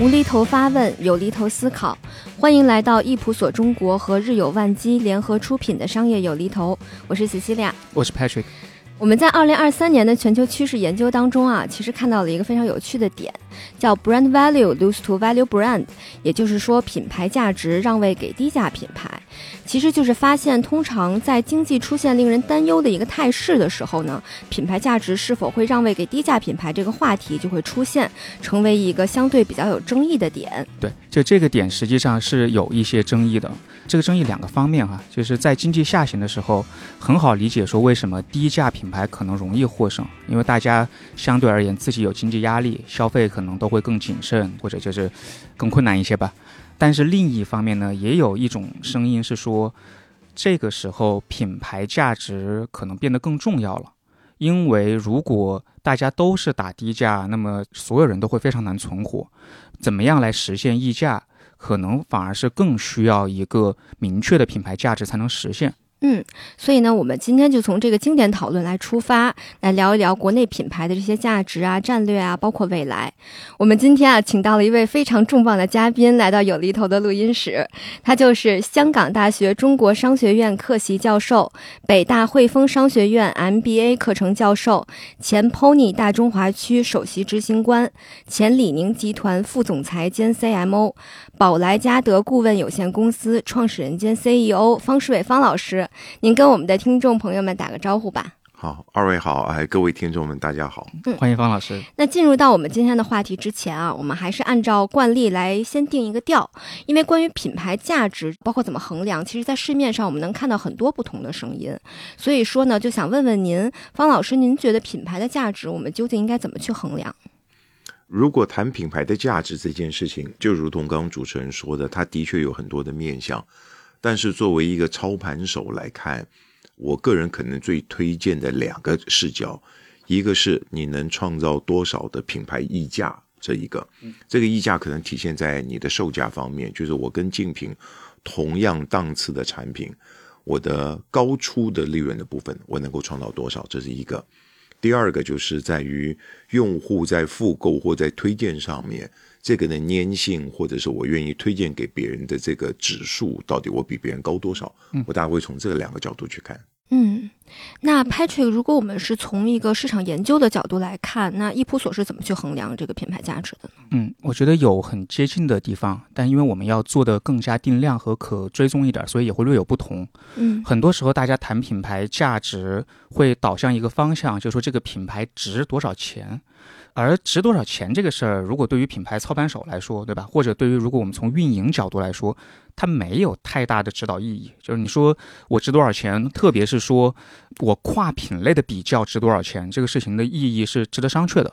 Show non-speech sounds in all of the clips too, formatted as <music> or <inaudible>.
无厘头发问，有厘头思考，欢迎来到易普所中国和日有万机联合出品的商业有厘头，我是 Cecilia，我是 Patrick。我们在二零二三年的全球趋势研究当中啊，其实看到了一个非常有趣的点，叫 brand value lose to value brand，也就是说品牌价值让位给低价品牌。其实就是发现，通常在经济出现令人担忧的一个态势的时候呢，品牌价值是否会让位给低价品牌这个话题就会出现，成为一个相对比较有争议的点。对，就这个点实际上是有一些争议的。这个争议两个方面哈，就是在经济下行的时候，很好理解说为什么低价品牌可能容易获胜，因为大家相对而言自己有经济压力，消费可能能都会更谨慎，或者就是更困难一些吧。但是另一方面呢，也有一种声音是说，这个时候品牌价值可能变得更重要了，因为如果大家都是打低价，那么所有人都会非常难存活。怎么样来实现溢价？可能反而是更需要一个明确的品牌价值才能实现。嗯，所以呢，我们今天就从这个经典讨论来出发，来聊一聊国内品牌的这些价值啊、战略啊，包括未来。我们今天啊，请到了一位非常重磅的嘉宾来到有厘头的录音室，他就是香港大学中国商学院客席教授、北大汇丰商学院 MBA 课程教授、前 Pony 大中华区首席执行官、前李宁集团副总裁兼 CMO、宝来嘉德顾问有限公司创始人兼 CEO 方世伟方老师。您跟我们的听众朋友们打个招呼吧。好，二位好，哎，各位听众们，大家好，嗯，欢迎方老师。那进入到我们今天的话题之前啊，我们还是按照惯例来先定一个调，因为关于品牌价值，包括怎么衡量，其实在市面上我们能看到很多不同的声音。所以说呢，就想问问您，方老师，您觉得品牌的价值，我们究竟应该怎么去衡量？如果谈品牌的价值这件事情，就如同刚刚主持人说的，它的确有很多的面向。但是作为一个操盘手来看，我个人可能最推荐的两个视角，一个是你能创造多少的品牌溢价，这一个，这个溢价可能体现在你的售价方面，就是我跟竞品同样档次的产品，我的高出的利润的部分，我能够创造多少，这是一个。第二个就是在于用户在复购或在推荐上面。这个的粘性，或者是我愿意推荐给别人的这个指数，到底我比别人高多少？我大概会从这两个角度去看。嗯，那 Patrick，如果我们是从一个市场研究的角度来看，那易普索是怎么去衡量这个品牌价值的呢？嗯，我觉得有很接近的地方，但因为我们要做的更加定量和可追踪一点，所以也会略有不同。嗯，很多时候大家谈品牌价值会导向一个方向，就是说这个品牌值多少钱。而值多少钱这个事儿，如果对于品牌操盘手来说，对吧？或者对于如果我们从运营角度来说，它没有太大的指导意义。就是你说我值多少钱，特别是说我跨品类的比较值多少钱，这个事情的意义是值得商榷的。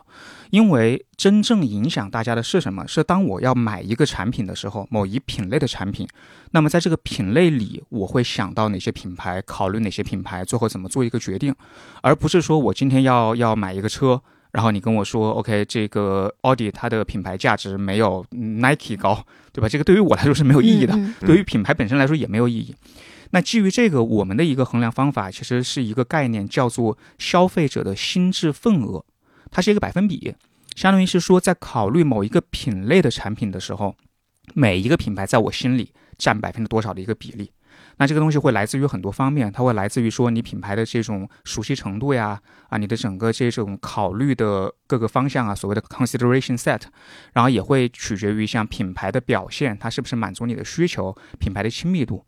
因为真正影响大家的是什么？是当我要买一个产品的时候，某一品类的产品，那么在这个品类里，我会想到哪些品牌，考虑哪些品牌，最后怎么做一个决定，而不是说我今天要要买一个车。然后你跟我说，OK，这个奥迪它的品牌价值没有 Nike 高，对吧？这个对于我来说是没有意义的，对于品牌本身来说也没有意义。那基于这个，我们的一个衡量方法其实是一个概念，叫做消费者的心智份额，它是一个百分比，相当于是说在考虑某一个品类的产品的时候，每一个品牌在我心里占百分之多少的一个比例。那这个东西会来自于很多方面，它会来自于说你品牌的这种熟悉程度呀，啊，你的整个这种考虑的各个方向啊，所谓的 consideration set，然后也会取决于像品牌的表现，它是不是满足你的需求，品牌的亲密度，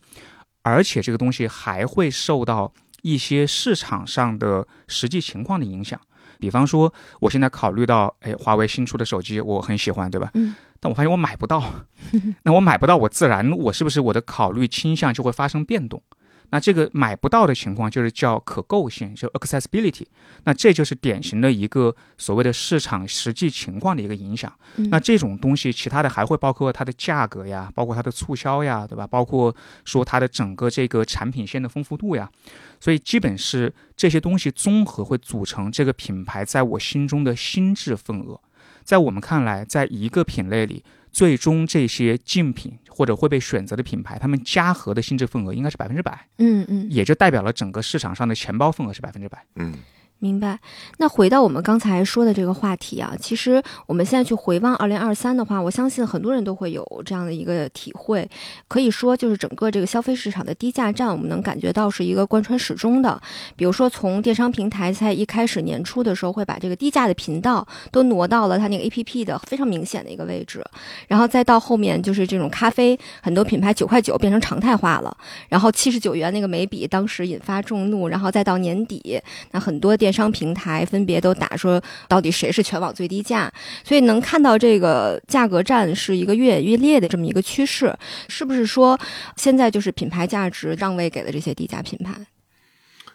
而且这个东西还会受到一些市场上的实际情况的影响，比方说我现在考虑到，哎，华为新出的手机我很喜欢，对吧？嗯。但我发现我买不到，<laughs> 那我买不到，我自然我是不是我的考虑倾向就会发生变动？那这个买不到的情况就是叫可购性，就 accessibility。那这就是典型的一个所谓的市场实际情况的一个影响。那这种东西，其他的还会包括它的价格呀，包括它的促销呀，对吧？包括说它的整个这个产品线的丰富度呀。所以基本是这些东西综合会组成这个品牌在我心中的心智份额。在我们看来，在一个品类里，最终这些竞品或者会被选择的品牌，他们加和的性质份额应该是百分之百，嗯嗯，也就代表了整个市场上的钱包份额是百分之百。嗯，明白。那回到我们刚才说的这个话题啊，其实我们现在去回望二零二三的话，我相信很多人都会有这样的一个体会。可以说，就是整个这个消费市场的低价战，我们能感觉到是一个贯穿始终的。比如说，从电商平台在一开始年初的时候，会把这个低价的频道都挪到了它那个 APP 的非常明显的一个位置，然后再到后面就是这种咖啡，很多品牌九块九变成常态化了，然后七十九元那个眉笔当时引发众怒，然后再到年底，那很多店电商平台分别都打说到底谁是全网最低价，所以能看到这个价格战是一个越演越烈的这么一个趋势，是不是说现在就是品牌价值让位给了这些低价品牌？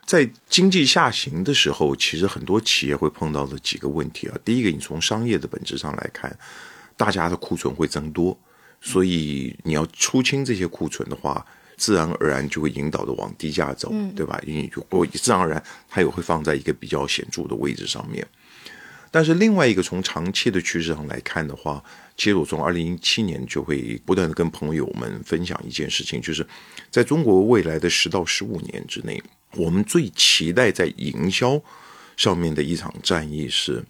在经济下行的时候，其实很多企业会碰到的几个问题啊。第一个，你从商业的本质上来看，大家的库存会增多，所以你要出清这些库存的话，自然而然就会引导的往低价走，对吧？因为我自然而然它也会放在一个比较显著的位置上面。但是另外一个从长期的趋势上来看的话，其实我从二零一七年就会不断的跟朋友们分享一件事情，就是在中国未来的十到十五年之内，我们最期待在营销上面的一场战役是，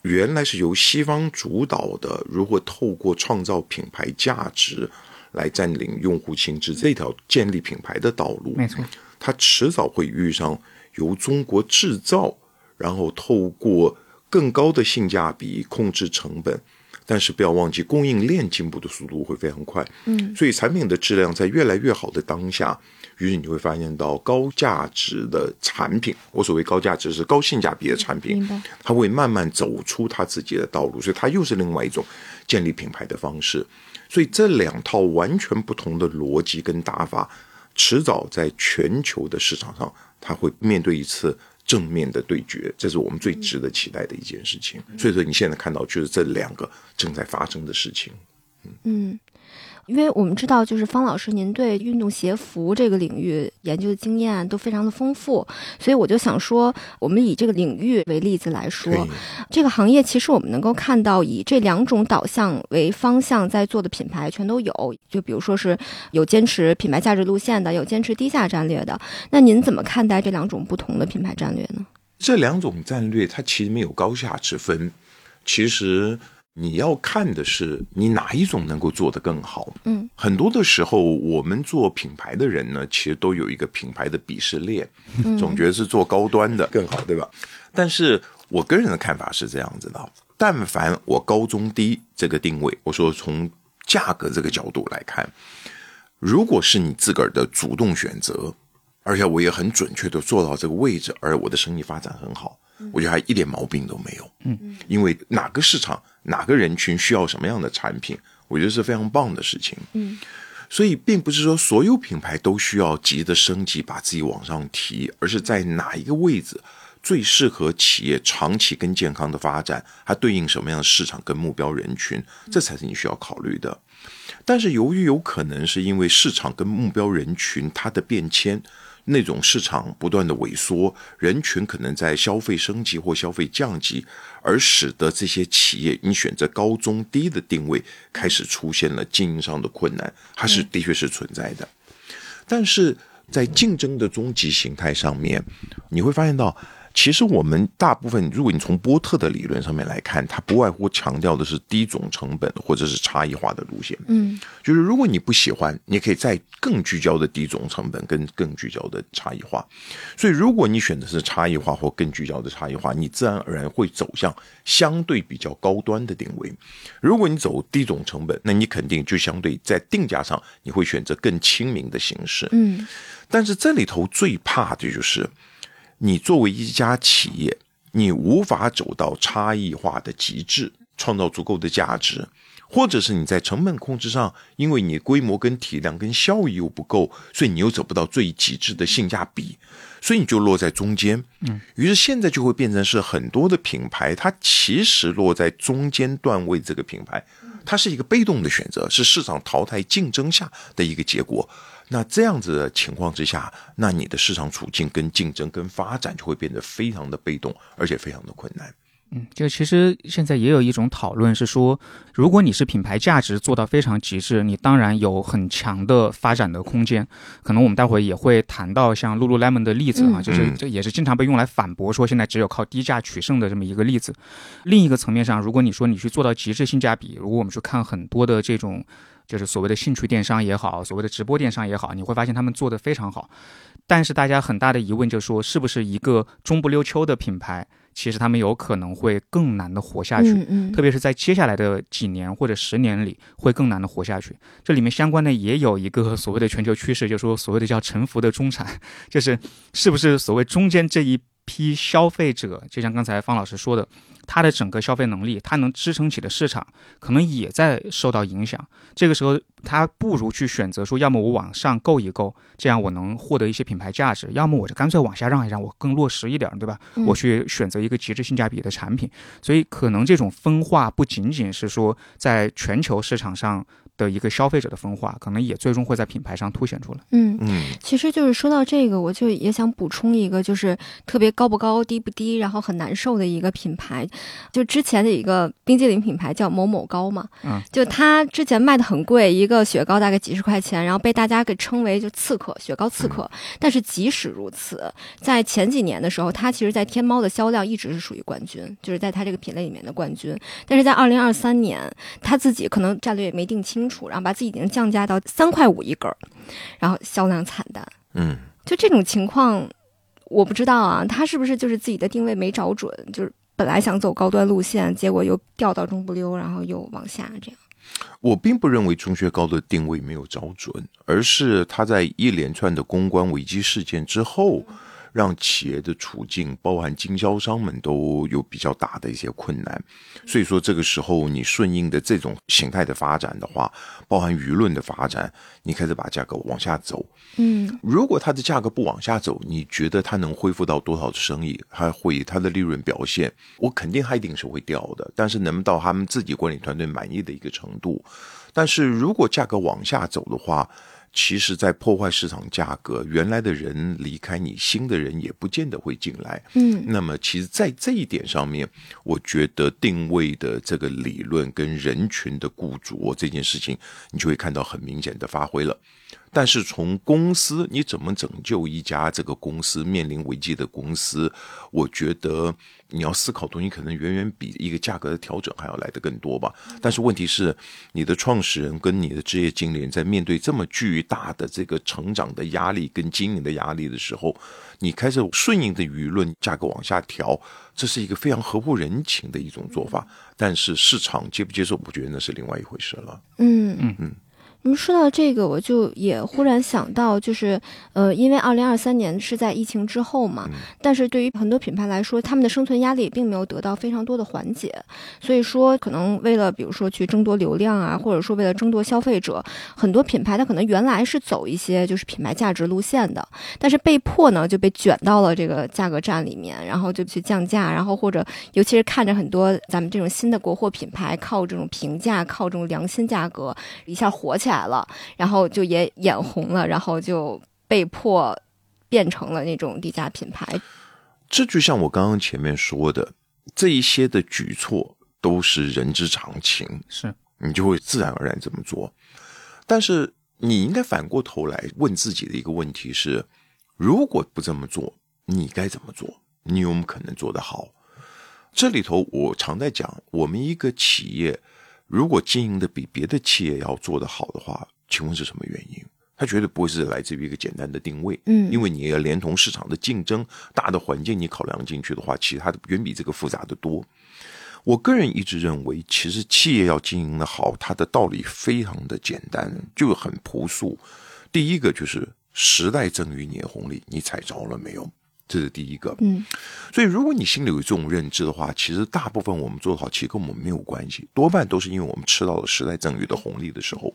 原来是由西方主导的，如何透过创造品牌价值来占领用户心智这条建立品牌的道路，没错，它迟早会遇上由中国制造，然后透过更高的性价比控制成本，但是不要忘记供应链进步的速度会非常快，嗯，所以产品的质量在越来越好的当下，于是你会发现到高价值的产品，我所谓高价值是高性价比的产品。它会慢慢走出它自己的道路，所以它又是另外一种建立品牌的方式。所以这两套完全不同的逻辑跟打法，迟早在全球的市场上，它会面对一次正面的对决，这是我们最值得期待的一件事情。所以说，你现在看到就是这两个正在发生的事情。嗯，因为我们知道，就是方老师您对运动鞋服这个领域研究的经验都非常的丰富，所以我就想说，我们以这个领域为例子来说，这个行业其实我们能够看到，以这两种导向为方向在做的品牌全都有。就比如说是有坚持品牌价值路线的，有坚持低价战略的。那您怎么看待这两种不同的品牌战略呢？这两种战略它其实没有高下之分，其实你要看的是你哪一种能够做得更好。嗯，很多的时候，我们做品牌的人呢，其实都有一个品牌的鄙视链，总觉得是做高端的更好，对吧？但是我个人的看法是这样子的：但凡我高中低这个定位，我说从价格这个角度来看，如果是你自个儿的主动选择，而且我也很准确的做到这个位置，而我的生意发展很好，我觉得还一点毛病都没有。嗯，因为哪个市场、哪个人群需要什么样的产品，我觉得是非常棒的事情。嗯，所以并不是说所有品牌都需要急着升级，把自己往上提，而是在哪一个位置最适合企业长期跟健康的发展，它对应什么样的市场跟目标人群，这才是你需要考虑的。但是由于有可能是因为市场跟目标人群它的变迁，那种市场不断的萎缩，人群可能在消费升级或消费降级，而使得这些企业你选择高中低的定位开始出现了经营上的困难，它是的确是存在的。但是在竞争的终极形态上面，你会发现到，其实我们大部分，如果你从波特的理论上面来看，它不外乎强调的是低总成本或者是差异化的路线。嗯，就是如果你不喜欢，你可以再更聚焦的低总成本跟更聚焦的差异化。所以，如果你选的是差异化或更聚焦的差异化，你自然而然会走向相对比较高端的定位。如果你走低总成本，那你肯定就相对在定价上你会选择更亲民的形式。嗯，但是这里头最怕的就是，你作为一家企业，你无法走到差异化的极致，创造足够的价值，或者是你在成本控制上，因为你规模跟体量跟效益又不够，所以你又走不到最极致的性价比，所以你就落在中间。嗯，于是现在就会变成是很多的品牌，它其实落在中间段位这个品牌，它是一个被动的选择，是市场淘汰竞争下的一个结果。那这样子的情况之下，那你的市场处境跟竞争跟发展就会变得非常的被动，而且非常的困难。嗯，就其实现在也有一种讨论是说，如果你是品牌价值做到非常极致，你当然有很强的发展的空间。可能我们待会儿也会谈到像 Lululemon 的例子啊，嗯就是嗯这也是经常被用来反驳说现在只有靠低价取胜的这么一个例子。另一个层面上，如果你说你去做到极致性价比，如果我们去看很多的这种就是所谓的兴趣电商也好，所谓的直播电商也好，你会发现他们做的非常好。但是大家很大的疑问就是说，是不是一个中不溜秋的品牌，其实他们有可能会更难的活下去？嗯嗯特别是在接下来的几年或者十年里，会更难的活下去。这里面相关的也有一个所谓的全球趋势，就是说所谓的叫沉浮的中产，<laughs> 就是是不是所谓中间这一批消费者，就像刚才方老师说的，他的整个消费能力，他能支撑起的市场，可能也在受到影响。这个时候，他不如去选择说，要么我往上够一够，这样我能获得一些品牌价值；要么我就干脆往下让一让，我更落实一点，对吧？嗯我去选择一个极致性价比的产品。所以，可能这种分化不仅仅是说在全球市场上的一个消费者的分化，可能也最终会在品牌上凸显出来。嗯。嗯，其实就是说到这个，我就也想补充一个，就是特别高不高、低不低，然后很难受的一个品牌，就之前的一个冰激凌品牌叫某某高嘛，嗯，就它之前卖的很贵，一个雪糕大概几十块钱，然后被大家给称为就刺客雪糕刺客。但是即使如此，在前几年的时候，它其实在天猫的销量一直是属于冠军，就是在它这个品类里面的冠军。但是在二零二三年，它自己可能战略也没定清楚，然后把自己已经降价到三块五一根儿，然后销量惨淡。嗯，就这种情况，我不知道啊，他是不是就是自己的定位没找准，就是本来想走高端路线，结果又掉到中不溜，然后又往下这样。我并不认为钟薛高的定位没有找准，而是他在一连串的公关危机事件之后，让企业的处境，包含经销商们都有比较大的一些困难。所以说，这个时候你顺应的这种形态的发展的话，包含舆论的发展，你开始把价格往下走。嗯如果它的价格不往下走，你觉得它能恢复到多少的生意？还会它的利润表现？我肯定它一定是会掉的，但是能到他们自己管理团队满意的一个程度？但是如果价格往下走的话，其实，在破坏市场价格，原来的人离开你，新的人也不见得会进来。嗯那么，其实，在这一点上面，我觉得定位的这个理论跟人群的雇主这件事情，你就会看到很明显的发挥了。但是从公司你怎么拯救一家这个公司面临危机的公司，我觉得你要思考的东西可能远远比一个价格的调整还要来得更多吧。但是问题是，你的创始人跟你的职业经理人在面对这么巨大的这个成长的压力跟经营的压力的时候，你开始顺应的舆论价格往下调，这是一个非常合乎人情的一种做法。但是市场接不接受，我觉得那是另外一回事了。嗯嗯嗯。你们说到这个，我就也忽然想到，就是，呃，因为二零二三年是在疫情之后嘛，嗯。但是对于很多品牌来说，他们的生存压力并没有得到非常多的缓解，所以说可能为了比如说去争夺流量啊，或者说为了争夺消费者，很多品牌它可能原来是走一些就是品牌价值路线的，但是被迫呢就被卷到了这个价格战里面，然后就去降价，然后或者尤其是看着很多咱们这种新的国货品牌靠这种平价、靠这种良心价格一下火起来了，然后就也眼红了，然后就被迫变成了那种低价品牌。这就像我刚刚前面说的，这一些的举措都是人之常情，是，你就会自然而然这么做。但是你应该反过头来问自己的一个问题是：如果不这么做，你该怎么做？你有没有可能做得好？这里头我常在讲，我们一个企业如果经营的比别的企业要做得好的话，请问是什么原因？它绝对不会是来自于一个简单的定位，嗯因为你要连同市场的竞争、大的环境你考量进去的话，其实它的远比这个复杂的多。我个人一直认为，其实企业要经营的好，它的道理非常的简单，就很朴素。第一个就是时代赠予你的红利，你踩着了没有？这是第一个。嗯所以，如果你心里有这种认知的话，其实大部分我们做得好，其实跟我们没有关系，多半都是因为我们吃到了时代赠予的红利的时候，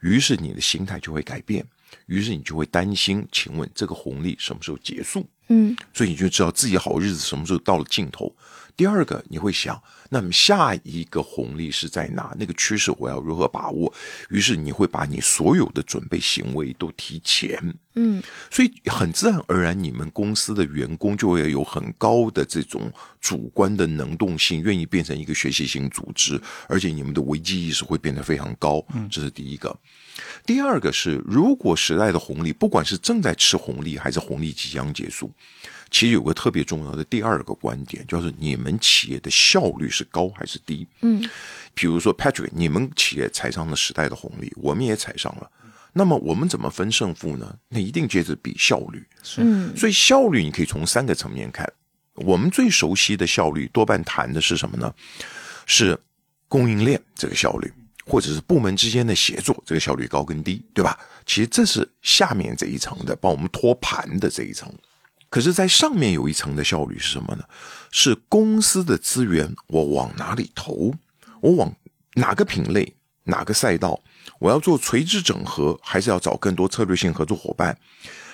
于是你的心态就会改变，于是你就会担心，请问这个红利什么时候结束？嗯所以你就知道自己好日子什么时候到了尽头。第二个，你会想，那么下一个红利是在哪？那个趋势我要如何把握？于是你会把你所有的准备行为都提前。嗯所以很自然而然，你们公司的员工就会有很高的这种主观的能动性，愿意变成一个学习型组织，而且你们的危机意识会变得非常高。这是第一个。第二个是，如果时代的红利，不管是正在吃红利，还是红利即将结束，其实有个特别重要的第二个观点，就是你们企业的效率是高还是低？嗯，比如说 Patrick，你们企业踩上了时代的红利，我们也踩上了。那么我们怎么分胜负呢？那一定接着比效率。嗯所以效率你可以从三个层面看。我们最熟悉的效率，多半谈的是什么呢？是供应链这个效率，或者是部门之间的协作这个效率高跟低，对吧？其实这是下面这一层的，帮我们托盘的这一层。可是，在上面有一层的效率是什么呢？是公司的资源我往哪里投？我往哪个品类、哪个赛道？我要做垂直整合，还是要找更多策略性合作伙伴？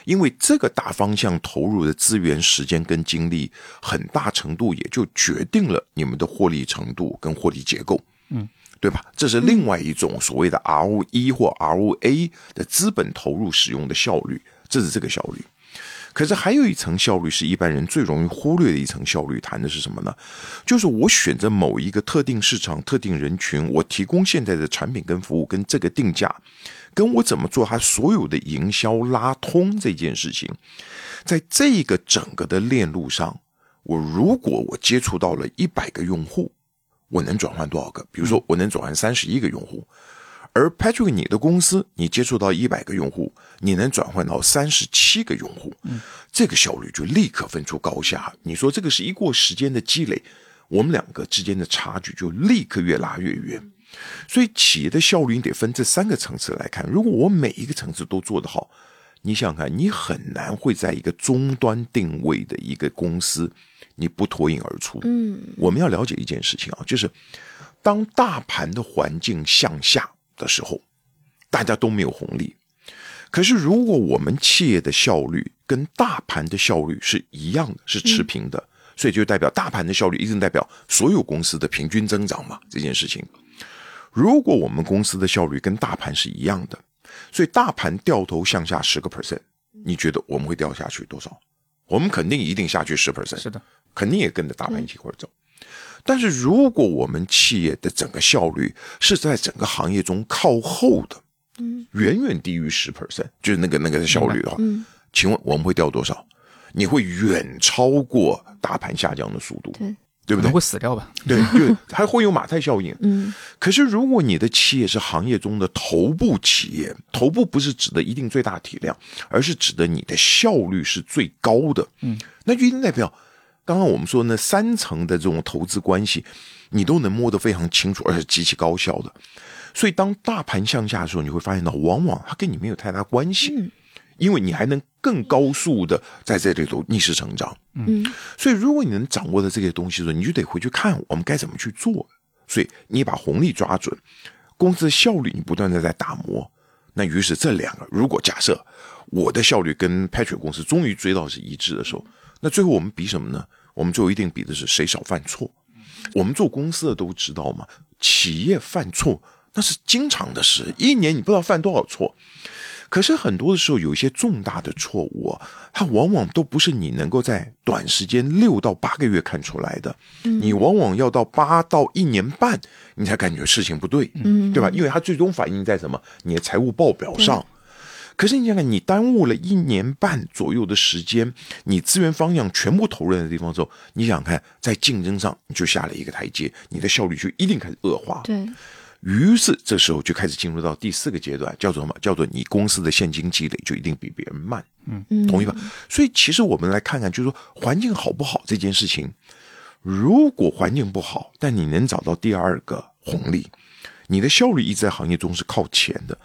因为这个大方向投入的资源、时间跟精力，很大程度也就决定了你们的获利程度跟获利结构，嗯，对吧？这是另外一种所谓的 ROE 或 ROA 的资本投入使用的效率，这是这个效率。可是还有一层效率是一般人最容易忽略的一层效率，谈的是什么呢？就是我选择某一个特定市场、特定人群，我提供现在的产品跟服务跟这个定价，跟我怎么做它所有的营销拉通这件事情，在这个整个的链路上，我如果我接触到了一百个用户，我能转换多少个？比如说，我能转换三十一个用户。而 Patrick，你的公司你接触到一百个用户，你能转换到三十七个用户，这个效率就立刻分出高下。你说这个是一过时间的积累，我们两个之间的差距就立刻越拉越远。所以企业的效率你得分这三个层次来看。如果我每一个层次都做得好，你想想看，你很难会在一个终端定位的一个公司，你不脱颖而出。嗯我们要了解一件事情啊，就是当大盘的环境向下的时候，大家都没有红利。可是，如果我们企业的效率跟大盘的效率是一样的，是持平的，所以就代表大盘的效率一定代表所有公司的平均增长嘛？这件事情，如果我们公司的效率跟大盘是一样的，所以大盘掉头向下十个 percent，你觉得我们会掉下去多少？我们肯定一定下去十 percent，是的，肯定也跟着大盘一起或者走。但是如果我们企业的整个效率是在整个行业中靠后的，嗯远远低于十 percent，就是那个那个效率的话，嗯，请问我们会掉多少？你会远超过大盘下降的速度，对，对不对会？死掉吧？对，就 <laughs> 还会有马太效应。嗯可是，如果你的企业是行业中的头部企业，头部不是指的一定最大体量，而是指的你的效率是最高的，嗯，那就一定代表刚刚我们说那三层的这种投资关系，你都能摸得非常清楚，而且极其高效的。所以，当大盘向下的时候，你会发现到，往往它跟你没有太大关系，嗯因为你还能更高速的在这里头逆势成长。嗯所以，如果你能掌握的这些东西的时候，你就得回去看我们该怎么去做。所以，你把红利抓准，公司的效率你不断的在打磨。那于是这两个，如果假设我的效率跟 Patrick 公司终于追到是一致的时候，那最后我们比什么呢？我们最后一定比的是谁少犯错。我们做公司的都知道嘛，企业犯错那是经常的事，一年你不知道犯多少错。可是很多的时候，有一些重大的错误啊，它往往都不是你能够在短时间六到八个月看出来的，你往往要到八到一年半，你才感觉事情不对，嗯对吧？因为它最终反映在什么？你的财务报表上。可是你想想，你耽误了一年半左右的时间，你资源方向全部投入的地方之后，你想想看，在竞争上你就下了一个台阶，你的效率就一定开始恶化。对，于是这时候就开始进入到第四个阶段，叫做什么？叫做你公司的现金积累就一定比别人慢，嗯同意吧？所以其实我们来看看，就是说环境好不好这件事情，如果环境不好，但你能找到第二个红利，你的效率一直在行业中是靠前的，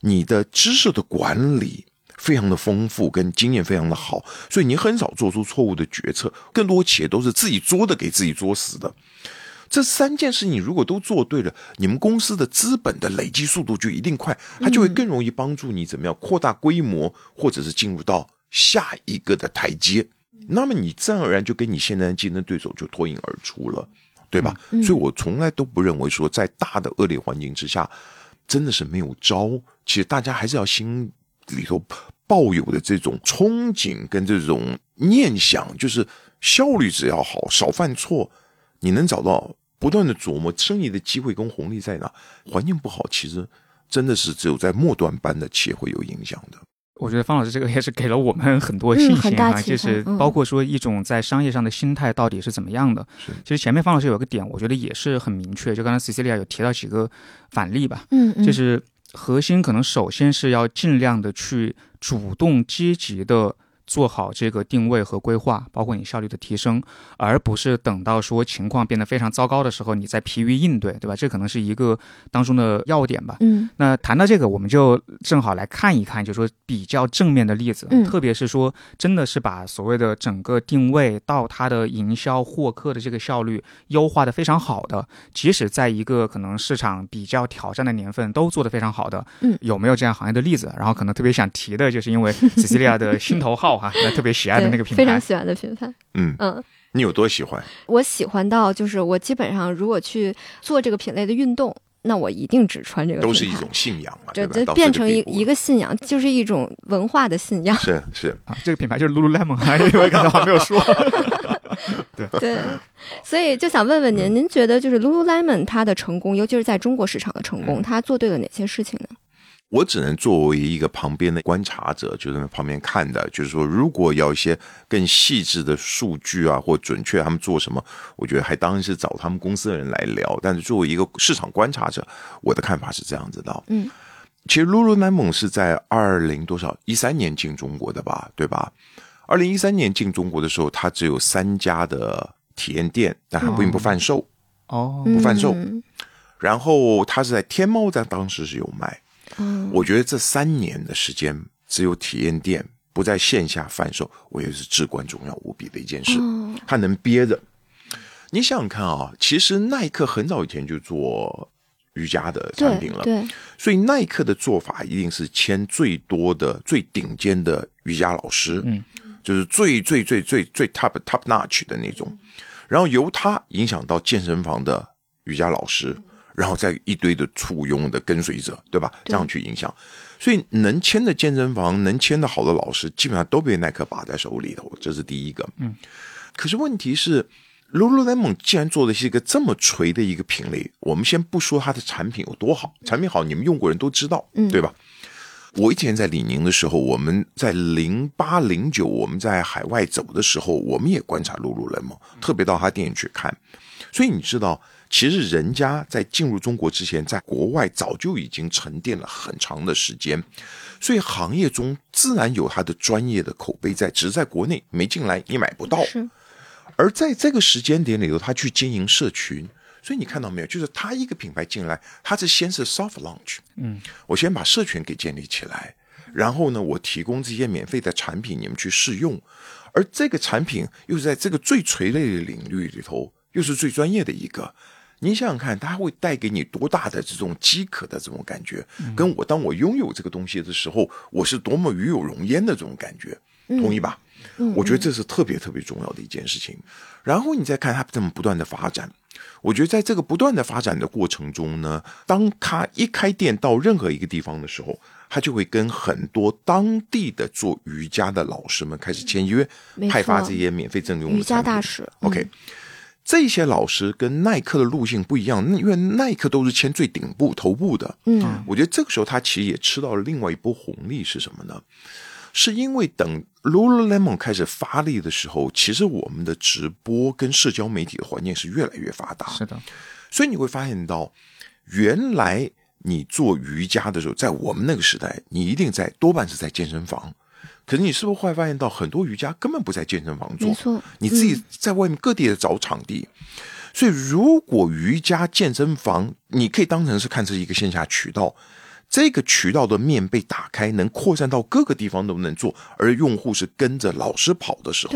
你的知识的管理。非常的丰富，跟经验非常的好，所以你很少做出错误的决策。更多企业都是自己作的，给自己作死的。这三件事情如果都做对了，你们公司的资本的累积速度就一定快，它就会更容易帮助你怎么样扩大规模，或者是进入到下一个的台阶。那么你自然而然就跟你现在的竞争对手就脱颖而出了，对吧？嗯所以我从来都不认为说在大的恶劣环境之下，真的是没有招。其实大家还是要心里头抱有的这种憧憬跟这种念想，就是效率只要好，少犯错，你能找到不断的琢磨生意的机会跟红利在哪。环境不好，其实真的是只有在末端班的企业会有影响的。我觉得方老师这个也是给了我们很多信心哈、大启就是包括说一种在商业上的心态到底是怎么样的。是其实前面方老师有个点，我觉得也是很明确，就刚才 Cecilia 有提到几个反例吧，嗯嗯，就是核心可能首先是要尽量的去主动积极的做好这个定位和规划，包括你效率的提升，而不是等到说情况变得非常糟糕的时候，你再疲于应对，对吧？这可能是一个当中的要点吧。嗯那谈到这个，我们就正好来看一看，就说比较正面的例子，嗯特别是说真的是把所谓的整个定位到它的营销获客的这个效率优化的非常好的，即使在一个可能市场比较挑战的年份都做得非常好的，嗯有没有这样行业的例子？然后可能特别想提的就是因为 <laughs> Cecilia 的心头好哈，那特别喜爱的那个品牌，非常喜欢的品牌。嗯，嗯，你有多喜欢？我喜欢到就是我基本上如果去做这个品类的运动，那我一定只穿这个品牌，都是一种信仰嘛，这对吧？到这变成一一个信仰，就是一种文化的信仰。是是，啊，这个品牌就是 Lululemon 啊，因为刚才还没有说。<laughs> 对，所以就想问问您，您觉得就是 Lululemon 它的成功，尤其是在中国市场的成功，它做对了哪些事情呢？我只能作为一个旁边的观察者，就是在旁边看的，就是说，如果要一些更细致的数据啊，或准确他们做什么，我觉得还当然是找他们公司的人来聊。但是作为一个市场观察者，我的看法是这样子的。嗯，其实 Lululemon 是在二零多少一三年进中国的吧，对吧？二零一三年进中国的时候，它只有三家的体验店，但它并不贩售。哦，不贩售嗯然后它是在天猫在当时是有卖。嗯我觉得这三年的时间，只有体验店不在线下贩售，我觉得是至关重要无比的一件事。哦它能憋着。你想想看啊，其实耐克很早以前就做瑜伽的产品了，对对，所以耐克的做法一定是签最多的、最顶尖的瑜伽老师，嗯，就是最最最最最 top top notch 的那种，然后由他影响到健身房的瑜伽老师，然后再一堆的簇拥的跟随者，对吧？这样去影响，所以能签的健身房、能签的好的老师，基本上都被耐克把在手里头，这是第一个。嗯，可是问题是。Lululemon 既然做的是一个这么垂的一个品类，我们先不说它的产品有多好，产品好你们用过人都知道，嗯对吧？我以前在李宁的时候，我们在零八零九我们在海外走的时候，我们也观察 Lululemon，特别到他店里去看。所以你知道，其实人家在进入中国之前，在国外早就已经沉淀了很长的时间，所以行业中自然有它的专业的口碑在，只是在国内没进来，你买不到。是而在这个时间点里头，他去经营社群，所以你看到没有？就是他一个品牌进来，他是先是 soft launch，嗯，我先把社群给建立起来，然后呢，我提供这些免费的产品，你们去试用，而这个产品又是在这个最垂类的领域里头，又是最专业的一个。你想想看，它会带给你多大的这种饥渴的这种感觉，跟我当我拥有这个东西的时候，我是多么与有荣焉的这种感觉，同意吧？我觉得这是特别特别重要的一件事情。然后你再看它这么不断的发展，我觉得在这个不断的发展的过程中呢，当他一开店到任何一个地方的时候，他就会跟很多当地的做瑜伽的老师们开始签约，派发这些免费赠用的瑜伽大使。OK，、嗯这些老师跟耐克的路径不一样，因为耐克都是签最顶部头部的。嗯我觉得这个时候他其实也吃到了另外一波红利是什么呢？是因为等 Lululemon 开始发力的时候，其实我们的直播跟社交媒体的环境是越来越发达。是的，所以你会发现到，原来你做瑜伽的时候，在我们那个时代，你一定在多半是在健身房。可是你是不是会发现到，很多瑜伽根本不在健身房做没，错，你自己在外面各地的找场地。所以，如果瑜伽健身房，你可以当成是看成一个线下渠道，这个渠道的面被打开，能扩散到各个地方都能做，而用户是跟着老师跑的时候，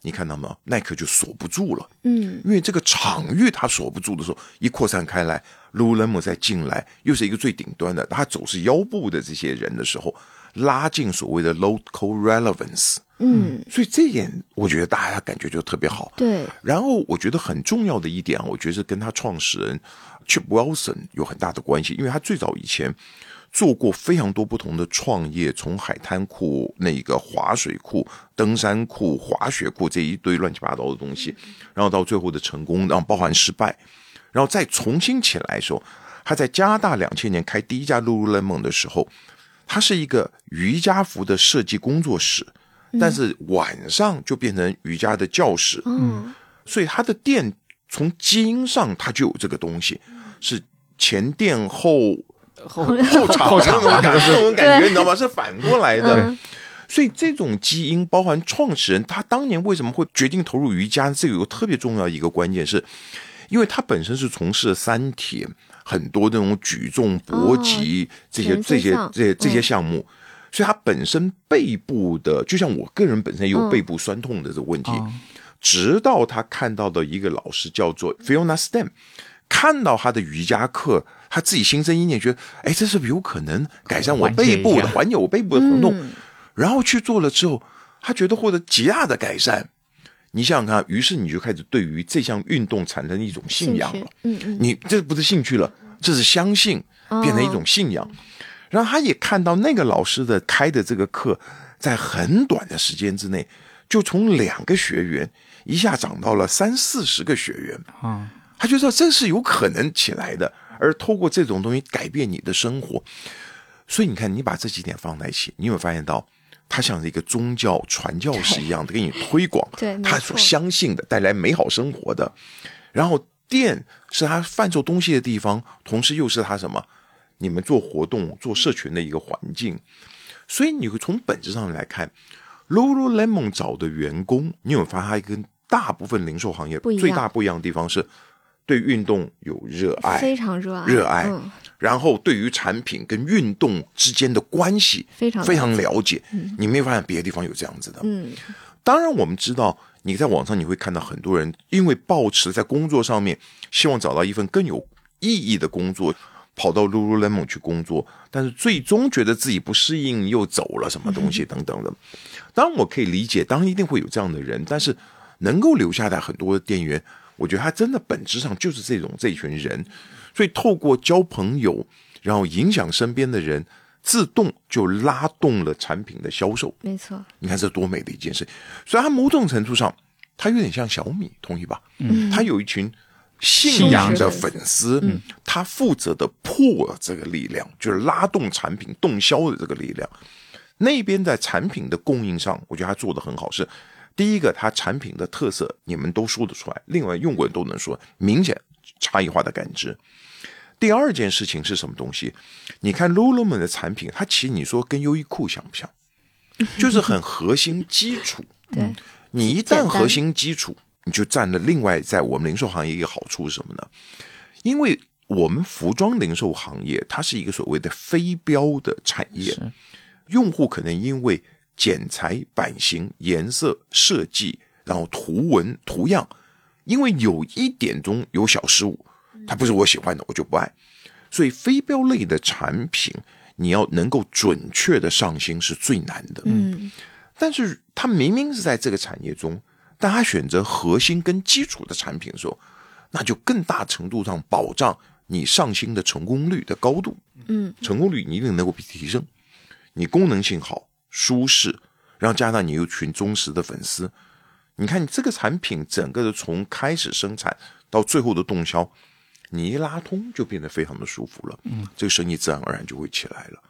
你看到吗？耐克就锁不住了。嗯因为这个场域它锁不住的时候，一扩散开来，Lululemon 再进来，又是一个最顶端的，他走是腰部的这些人的时候，拉近所谓的 local relevance。嗯，所以这一点我觉得大家感觉就特别好。对，然后我觉得很重要的一点啊，我觉得是跟他创始人 Chip Wilson 有很大的关系，因为他最早以前做过非常多不同的创业，从海滩库、那个滑水库、登山库、滑雪库这一堆乱七八糟的东西，然后到最后的成功，然后包含失败，然后再重新起来的时候，他在加拿大两千年开第一家 Lululemon 的时候，他是一个瑜伽服的设计工作室。但是晚上就变成瑜伽的教室，嗯，所以它的店从基因上它就有这个东西，是前店后后后场后场那种感那种感觉，你知道吗？是反过来的。嗯所以这种基因，包含创始人他当年为什么会决定投入瑜伽，这个有个特别重要一个关键是，因为他本身是从事三铁很多那种举重、搏击、这些这些这些这些嗯项目。所以他本身背部的，就像我个人本身也有嗯背部酸痛的这个问题，哦直到他看到的一个老师叫做 Fiona Stem，看到他的瑜伽课，他自己心生一念，觉得哎，这是不是有可能改善我背部的缓解我背部的疼痛，嗯然后去做了之后，他觉得获得极大的改善。你想想看，于是你就开始对于这项运动产生一种信仰了。嗯嗯，你这不是兴趣了，这是相信，变成一种信仰。然后他也看到那个老师的开的这个课，在很短的时间之内，就从两个学员一下涨到了三四十个学员。啊，他就知道这是有可能起来的，而透过这种东西改变你的生活。所以你看，你把这几点放在一起，你有没有发现到，它像是一个宗教传教士一样的给你推广，对他所相信的，带来美好生活的。然后店是他贩售东西的地方，同时又是他什么？你们做活动、做社群的一个环境。所以你会从本质上来看，Lululemon 找的员工，你有发现他跟大部分零售行业最大不一样的地方是，对运动有热爱，非常热爱，热爱嗯然后对于产品跟运动之间的关系非常非常了了解。你没有发现别的地方有这样子的。嗯，当然，我们知道你在网上你会看到很多人因为抱持在工作上面希望找到一份更有意义的工作，跑到 Lululemon 去工作，但是最终觉得自己不适应，又走了什么东西等等的。当然，我可以理解，当然一定会有这样的人，但是能够留下来很多的店员，我觉得他真的本质上就是这种这一群人，所以透过交朋友，然后影响身边的人，自动就拉动了产品的销售。没错，你看这多美的一件事！所以它某种程度上，它有点像小米，同意吧？嗯，它有一群信仰的粉丝，嗯，他负责的破这个力量，就是拉动产品动销的这个力量。那边在产品的供应上，我觉得他做的很好。是第一个，它产品的特色你们都说得出来，另外用过人都能说，明显差异化的感知。第二件事情是什么东西？你看 Lululemon 的产品，它其实你说跟优衣库像不像？<laughs> 就是很核心基础。对，你一旦核心基础，你就占了另外在我们零售行业一个好处是什么呢？因为我们服装零售行业它是一个所谓的非标的产业，用户可能因为剪裁、版型、颜色、设计，然后图文、图样，因为有一点中有小失误，它不是我喜欢的，我就不爱。所以非标类的产品，你要能够准确的上新是最难的。嗯，但是它明明是在这个产业中，但他选择核心跟基础的产品的时候，那就更大程度上保障你上新的成功率的高度。嗯，成功率你一定能够提升。你功能性好、舒适，然后加上你有群忠实的粉丝，你看你这个产品整个的从开始生产到最后的动销，你一拉通就变得非常的舒服了。嗯，这个生意自然而然就会起来了。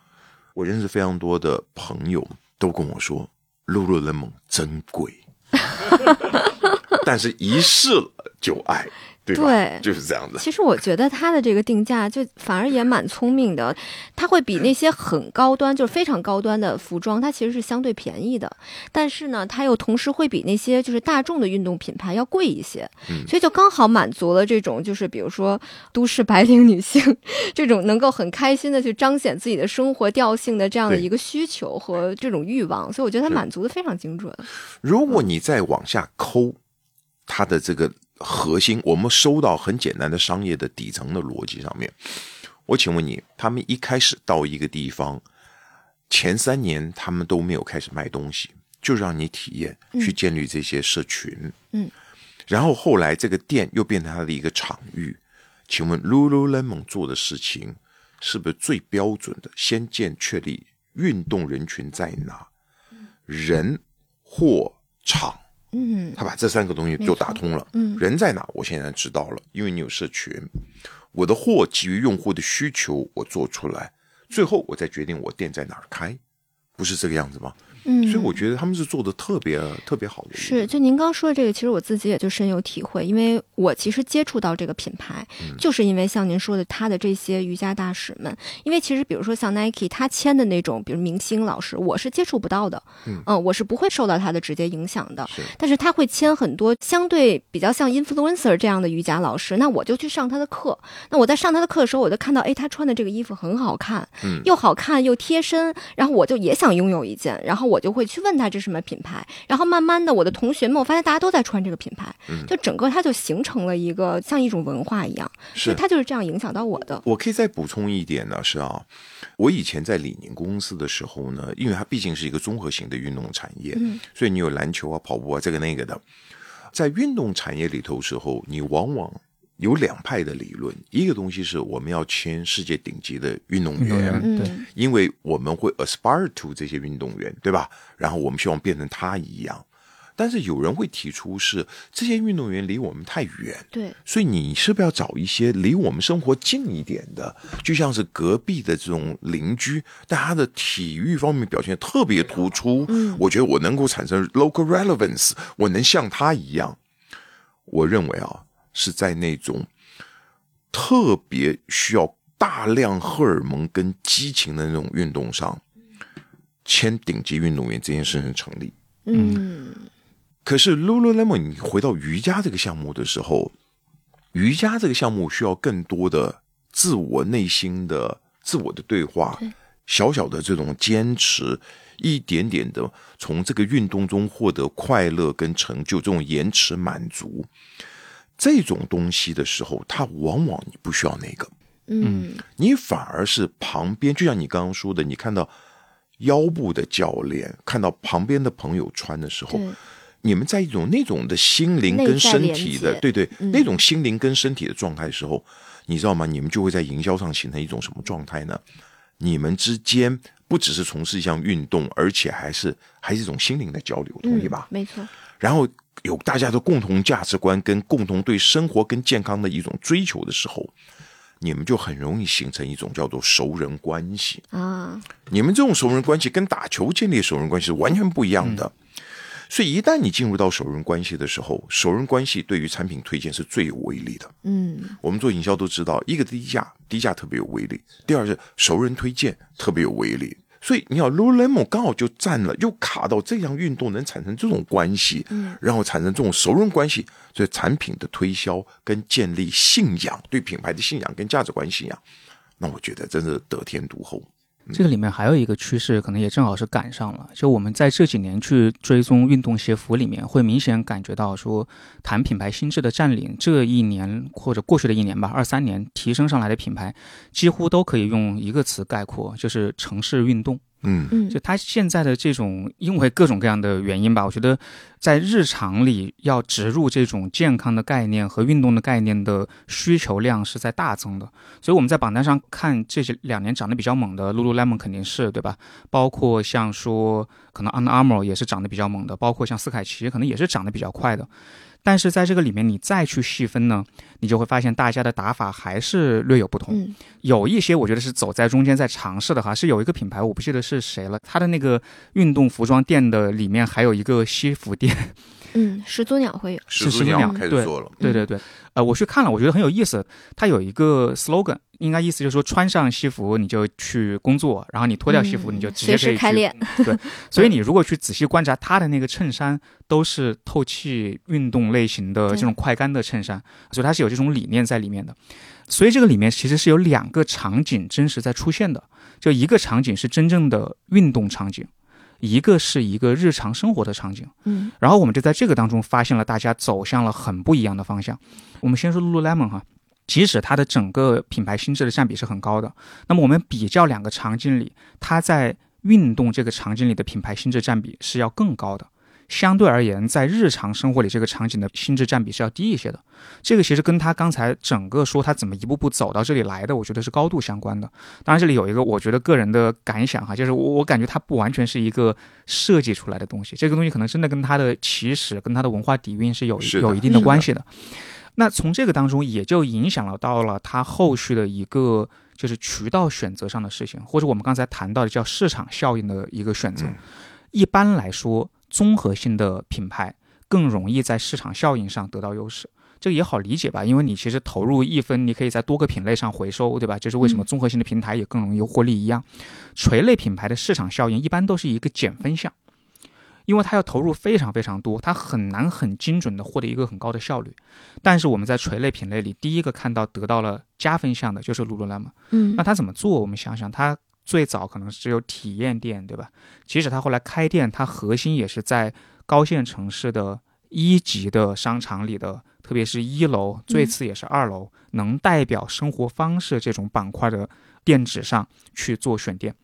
我认识非常多的朋友都跟我说，Lululemon 真贵，<laughs> 但是一试了就爱，对吧？对就是这样子。其实我觉得它的这个定价就反而也蛮聪明的，它会比那些很高端，就是非常高端的服装，它其实是相对便宜的，但是呢，它又同时会比那些就是大众的运动品牌要贵一些，嗯所以就刚好满足了这种就是比如说都市白领女性这种能够很开心的去彰显自己的生活调性的这样的一个需求和这种欲望，所以我觉得它满足的非常精准。如果你再往下抠它的这个核心，我们收到很简单的商业的底层的逻辑上面，我请问你，他们一开始到一个地方，前三年他们都没有开始卖东西，就让你体验去建立这些社群。嗯，然后后来这个店又变成他的一个场域。请问 Lululemon 做的事情是不是最标准的？先建确立运动人群在哪，人、货、场，嗯他把这三个东西就打通了。嗯人在哪？我现在知道了，因为你有社群，我的货基于用户的需求，我做出来，最后我再决定我店在哪儿开，不是这个样子吗？嗯，所以我觉得他们是做的特别特别好的。是，就您刚说的这个，其实我自己也就深有体会，因为我其实接触到这个品牌，嗯就是因为像您说的，他的这些瑜伽大使们，因为其实比如说像 Nike，他签的那种，比如明星老师，我是接触不到的，嗯我是不会受到他的直接影响的。是但是他会签很多相对比较像 influencer 这样的瑜伽老师，那我就去上他的课。那我在上他的课的时候，我就看到，哎，他穿的这个衣服很好看，嗯又好看又贴身，然后我就也想拥有一件，然后我就会去问他这是什么品牌，然后慢慢的我的同学们，我发现大家都在穿这个品牌，嗯就整个它就形成了一个像一种文化一样，所以是。它就是这样影响到我的。我可以再补充一点呢，是啊，我以前在李宁公司的时候呢，因为它毕竟是一个综合型的运动产业，嗯所以你有篮球啊、跑步啊这个那个的，在运动产业里头时候，你往往有两派的理论，一个东西是我们要签世界顶级的运动员，对因为我们会 aspire to 这些运动员，对吧？然后我们希望变成他一样。但是有人会提出是这些运动员离我们太远，对，所以你是不是要找一些离我们生活近一点的，就像是隔壁的这种邻居，但他的体育方面表现特别突出，嗯，我觉得我能够产生 local relevance，我能像他一样。我认为啊，是在那种特别需要大量荷尔蒙跟激情的那种运动上，签顶级运动员这件事情成立。嗯可是 Lululemon，你回到瑜伽这个项目的时候，瑜伽这个项目需要更多的自我内心的自我的对话，小小的这种坚持，一点点的从这个运动中获得快乐跟成就，这种延迟满足，这种东西的时候，它往往你不需要那个，嗯你反而是旁边，就像你刚刚说的，你看到腰部的教练，看到旁边的朋友穿的时候，你们在一种那种的心灵跟身体的，对对，嗯那种心灵跟身体的状态的时候，你知道吗？你们就会在营销上形成一种什么状态呢？你们之间不只是从事一项运动，而且还是还是一种心灵的交流，同意吧？没错，然后有大家的共同价值观跟共同对生活跟健康的一种追求的时候，你们就很容易形成一种叫做熟人关系。啊，你们这种熟人关系跟打球建立熟人关系是完全不一样的。所以一旦你进入到熟人关系的时候，熟人关系对于产品推荐是最有威力的。嗯我们做营销都知道，一个低价，低价特别有威力；第二是熟人推荐特别有威力。所以你要 Lululemon 刚好就占了，又卡到这项运动能产生这种关系，然后产生这种熟人关系，所以产品的推销跟建立信仰，对品牌的信仰跟价值观信仰，那我觉得真是得天独厚。这个里面还有一个趋势，可能也正好是赶上了。就我们在这几年去追踪运动鞋服里面，会明显感觉到说，谈品牌心智的占领，这一年或者过去的一年吧，二三年提升上来的品牌，几乎都可以用一个词概括，就是城市运动。嗯嗯就他现在的这种，因为各种各样的原因吧，我觉得在日常里要植入这种健康的概念和运动的概念的需求量是在大增的。所以我们在榜单上看这些两年涨得比较猛的，Lululemon 肯定是对吧？包括像说可能 Under Armour 也是涨得比较猛的，包括像斯凯奇可能也是涨得比较快的。但是在这个里面，你再去细分呢，你就会发现大家的打法还是略有不同。嗯有一些我觉得是走在中间在尝试的哈，是有一个品牌我不记得是谁了，它的那个运动服装店的里面还有一个西服店，嗯，始祖鸟会有，始祖鸟开始做了，对对对，呃，我去看了，我觉得很有意思。它有一个 slogan，应该意思就是说穿上西服你就去工作，然后你脱掉西服嗯你就直接可以去。时开练，所以你如果去仔细观察它的那个衬衫，都是透气运动类型的这种快干的衬衫，所以它是有这种理念在里面的。所以这个里面其实是有两个场景真实在出现的，就一个场景是真正的运动场景，一个是一个日常生活的场景。嗯然后我们就在这个当中发现了大家走向了很不一样的方向。我们先说 Lululemon 哈，即使它的整个品牌心智的占比是很高的，那么我们比较两个场景里，它在运动这个场景里的品牌心智占比是要更高的。相对而言，在日常生活里，这个场景的心智占比是要低一些的。这个其实跟他刚才整个说他怎么一步步走到这里来的，我觉得是高度相关的。当然，这里有一个我觉得个人的感想哈，就是我我感觉它不完全是一个设计出来的东西，这个东西可能真的跟他的起始、跟他的文化底蕴是有有一定的关系的。那从这个当中，也就影响了到了他后续的一个就是渠道选择上的事情，或者我们刚才谈到的叫市场效应的一个选择。一般来说。综合性的品牌更容易在市场效应上得到优势，这个也好理解吧？因为你其实投入一分，你可以在多个品类上回收，对吧？这是为什么综合性的平台也更容易获利一样。垂类品牌的市场效应一般都是一个减分项，因为它要投入非常非常多，它很难很精准的获得一个很高的效率。但是我们在垂类品类里，第一个看到得到了加分项的就是 Lululemon。嗯，那它怎么做？我们想想，它。最早可能只有体验店，对吧？即使他后来开店，它核心也是在高线城市的一级的商场里的，特别是一楼，最次也是二楼，能代表生活方式这种板块的店址上去做选店。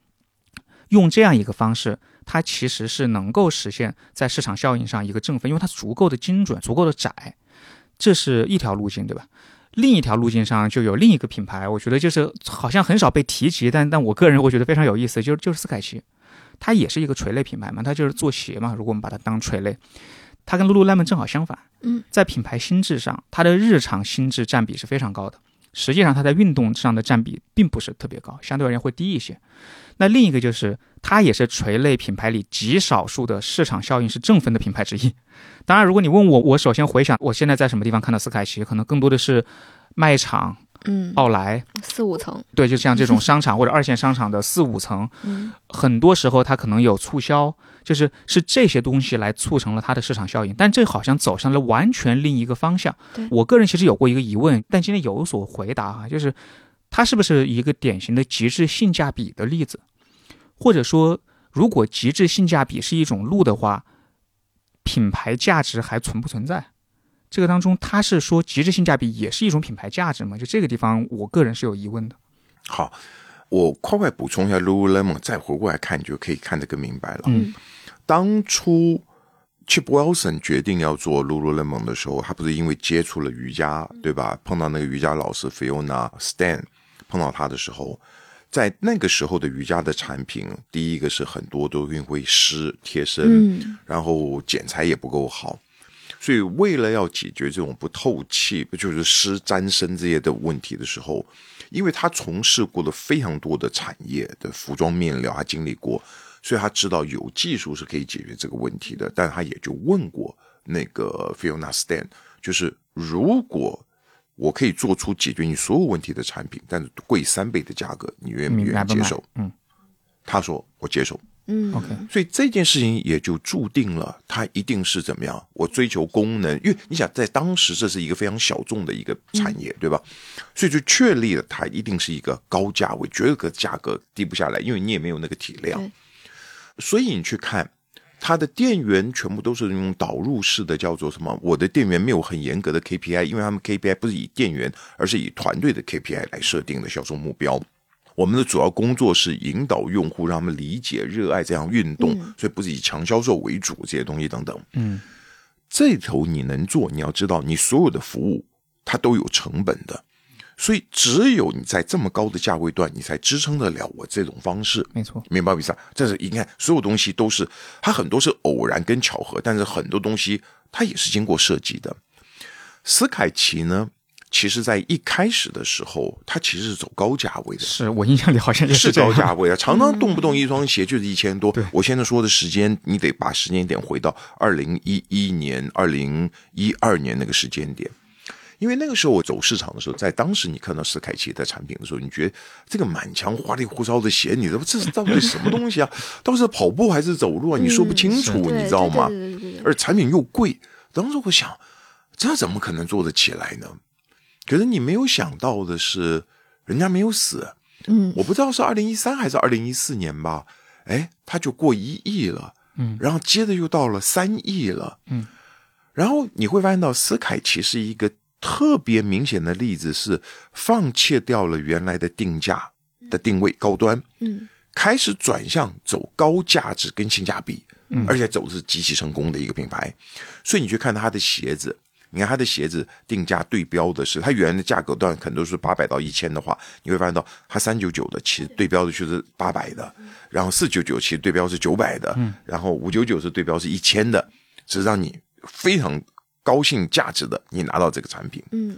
用这样一个方式，它其实是能够实现在市场效应上一个正分，因为它足够的精准，足够的窄，这是一条路径，对吧？另一条路径上就有另一个品牌，我觉得就是好像很少被提及，但但我个人我觉得非常有意思，就是就是斯凯奇，它也是一个垂类品牌嘛，它就是做鞋嘛。如果我们把它当垂类，它跟 lululemon 正好相反，嗯，在品牌心智上，它的日常心智占比是非常高的。实际上，它在运动上的占比并不是特别高，相对而言会低一些。那另一个就是，它也是垂类品牌里极少数的市场效应是正分的品牌之一。当然，如果你问我，我首先回想我现在在什么地方看到斯凯奇，可能更多的是卖场。嗯，奥莱四五层，对，就像这种商场或者二线商场的四五层，<laughs> 嗯，很多时候它可能有促销，就是是这些东西来促成了它的市场效应，但这好像走向了完全另一个方向。我个人其实有过一个疑问，但今天有所回答哈，就是它是不是一个典型的极致性价比的例子，或者说，如果极致性价比是一种路的话，品牌价值还存不存在？这个当中，他是说极致性价比也是一种品牌价值吗？就这个地方，我个人是有疑问的。好，我快快补充一下，Lululemon 再回过来看，你就可以看得更明白了。嗯，当初 Chip Wilson 决定要做 Lululemon 的时候，他不是因为接触了瑜伽，对吧？碰到那个瑜伽老师 Fiona Stan，碰到他的时候，在那个时候的瑜伽的产品，第一个是很多都因为湿贴身，然后剪裁也不够好。所以，为了要解决这种不透气、就是湿沾身这些的问题的时候，因为他从事过了非常多的产业的服装面料，他经历过，所以他知道有技术是可以解决这个问题的。但他也就问过那个 Fiona Stan，就是如果我可以做出解决你所有问题的产品，但是贵三倍的价格，你愿不愿意接受？嗯，他说我接受。嗯，OK，所以这件事情也就注定了，它一定是怎么样？我追求功能，因为你想，在当时这是一个非常小众的一个产业，对吧？所以就确立了它一定是一个高价位，绝对个价格低不下来，因为你也没有那个体量。所以你去看它的店员，全部都是那种导入式的，叫做什么？我的店员没有很严格的 KPI，因为他们 KPI 不是以店员，而是以团队的 KPI 来设定的销售目标。我们的主要工作是引导用户，让他们理解、热爱这样运动，所以不是以强销售为主这些东西等等。嗯，这头你能做，你要知道，你所有的服务它都有成本的，所以只有你在这么高的价位段，你才支撑得了我这种方式。没错，明白意思？这是你看，所有东西都是它很多是偶然跟巧合，但是很多东西它也是经过设计的。斯凯奇呢？其实，在一开始的时候，它其实是走高价位的。是我印象里好像是高价位啊，<laughs> 常常动不动一双鞋就是一千多。对，我现在说的时间，你得把时间点回到二零一一年、二零一二年那个时间点，因为那个时候我走市场的时候，在当时你看到斯凯奇的产品的时候，你觉得这个满墙花里胡哨的鞋，你说这是到底什么东西啊？到底是跑步还是走路啊？你说不清楚，你知道吗？而产品又贵，当时我想，这怎么可能做得起来呢？可是你没有想到的是，人家没有死。嗯，我不知道是二零一三还是二零一四年吧。哎，他就过一亿了。嗯，然后接着又到了三亿了。嗯，然后你会发现到斯凯奇是一个特别明显的例子，是放弃掉了原来的定价的定位高端。嗯，开始转向走高价值跟性价比，而且走的是极其成功的一个品牌。所以你去看它的鞋子，你看它的鞋子定价对标的是它原来的价格段可能都是八百到一千的话，你会发现到它三九九的其实对标的就是八百的，然后四九九其实对标是九百的，然后五九九是对标是一千的，是让你非常高性价值的，你拿到这个产品。嗯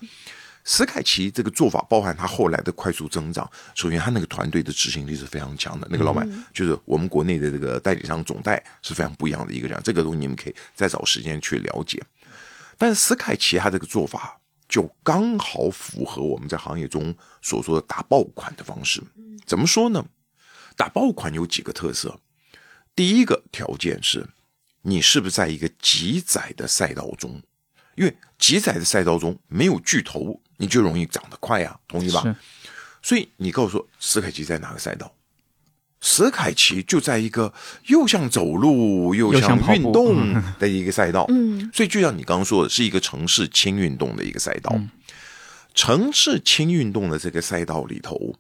斯凯奇这个做法包含他后来的快速增长。首先，他那个团队的执行力是非常强的。那个老板就是我们国内的这个代理商总代是非常不一样的一个人。这个东西你们可以再找时间去了解。但是斯凯奇他这个做法就刚好符合我们在行业中所说的打爆款的方式。怎么说呢？打爆款有几个特色。第一个条件是，你是不是在一个极窄的赛道中？因为极窄的赛道中没有巨头，你就容易长得快啊，同意吧？所以你告诉我，史凯奇在哪个赛道？史凯奇就在一个又像走路又像运动的一个赛道。嗯所以就像你刚刚说的，是一个城市轻运动的一个赛道。城市轻运动的这个赛道里头，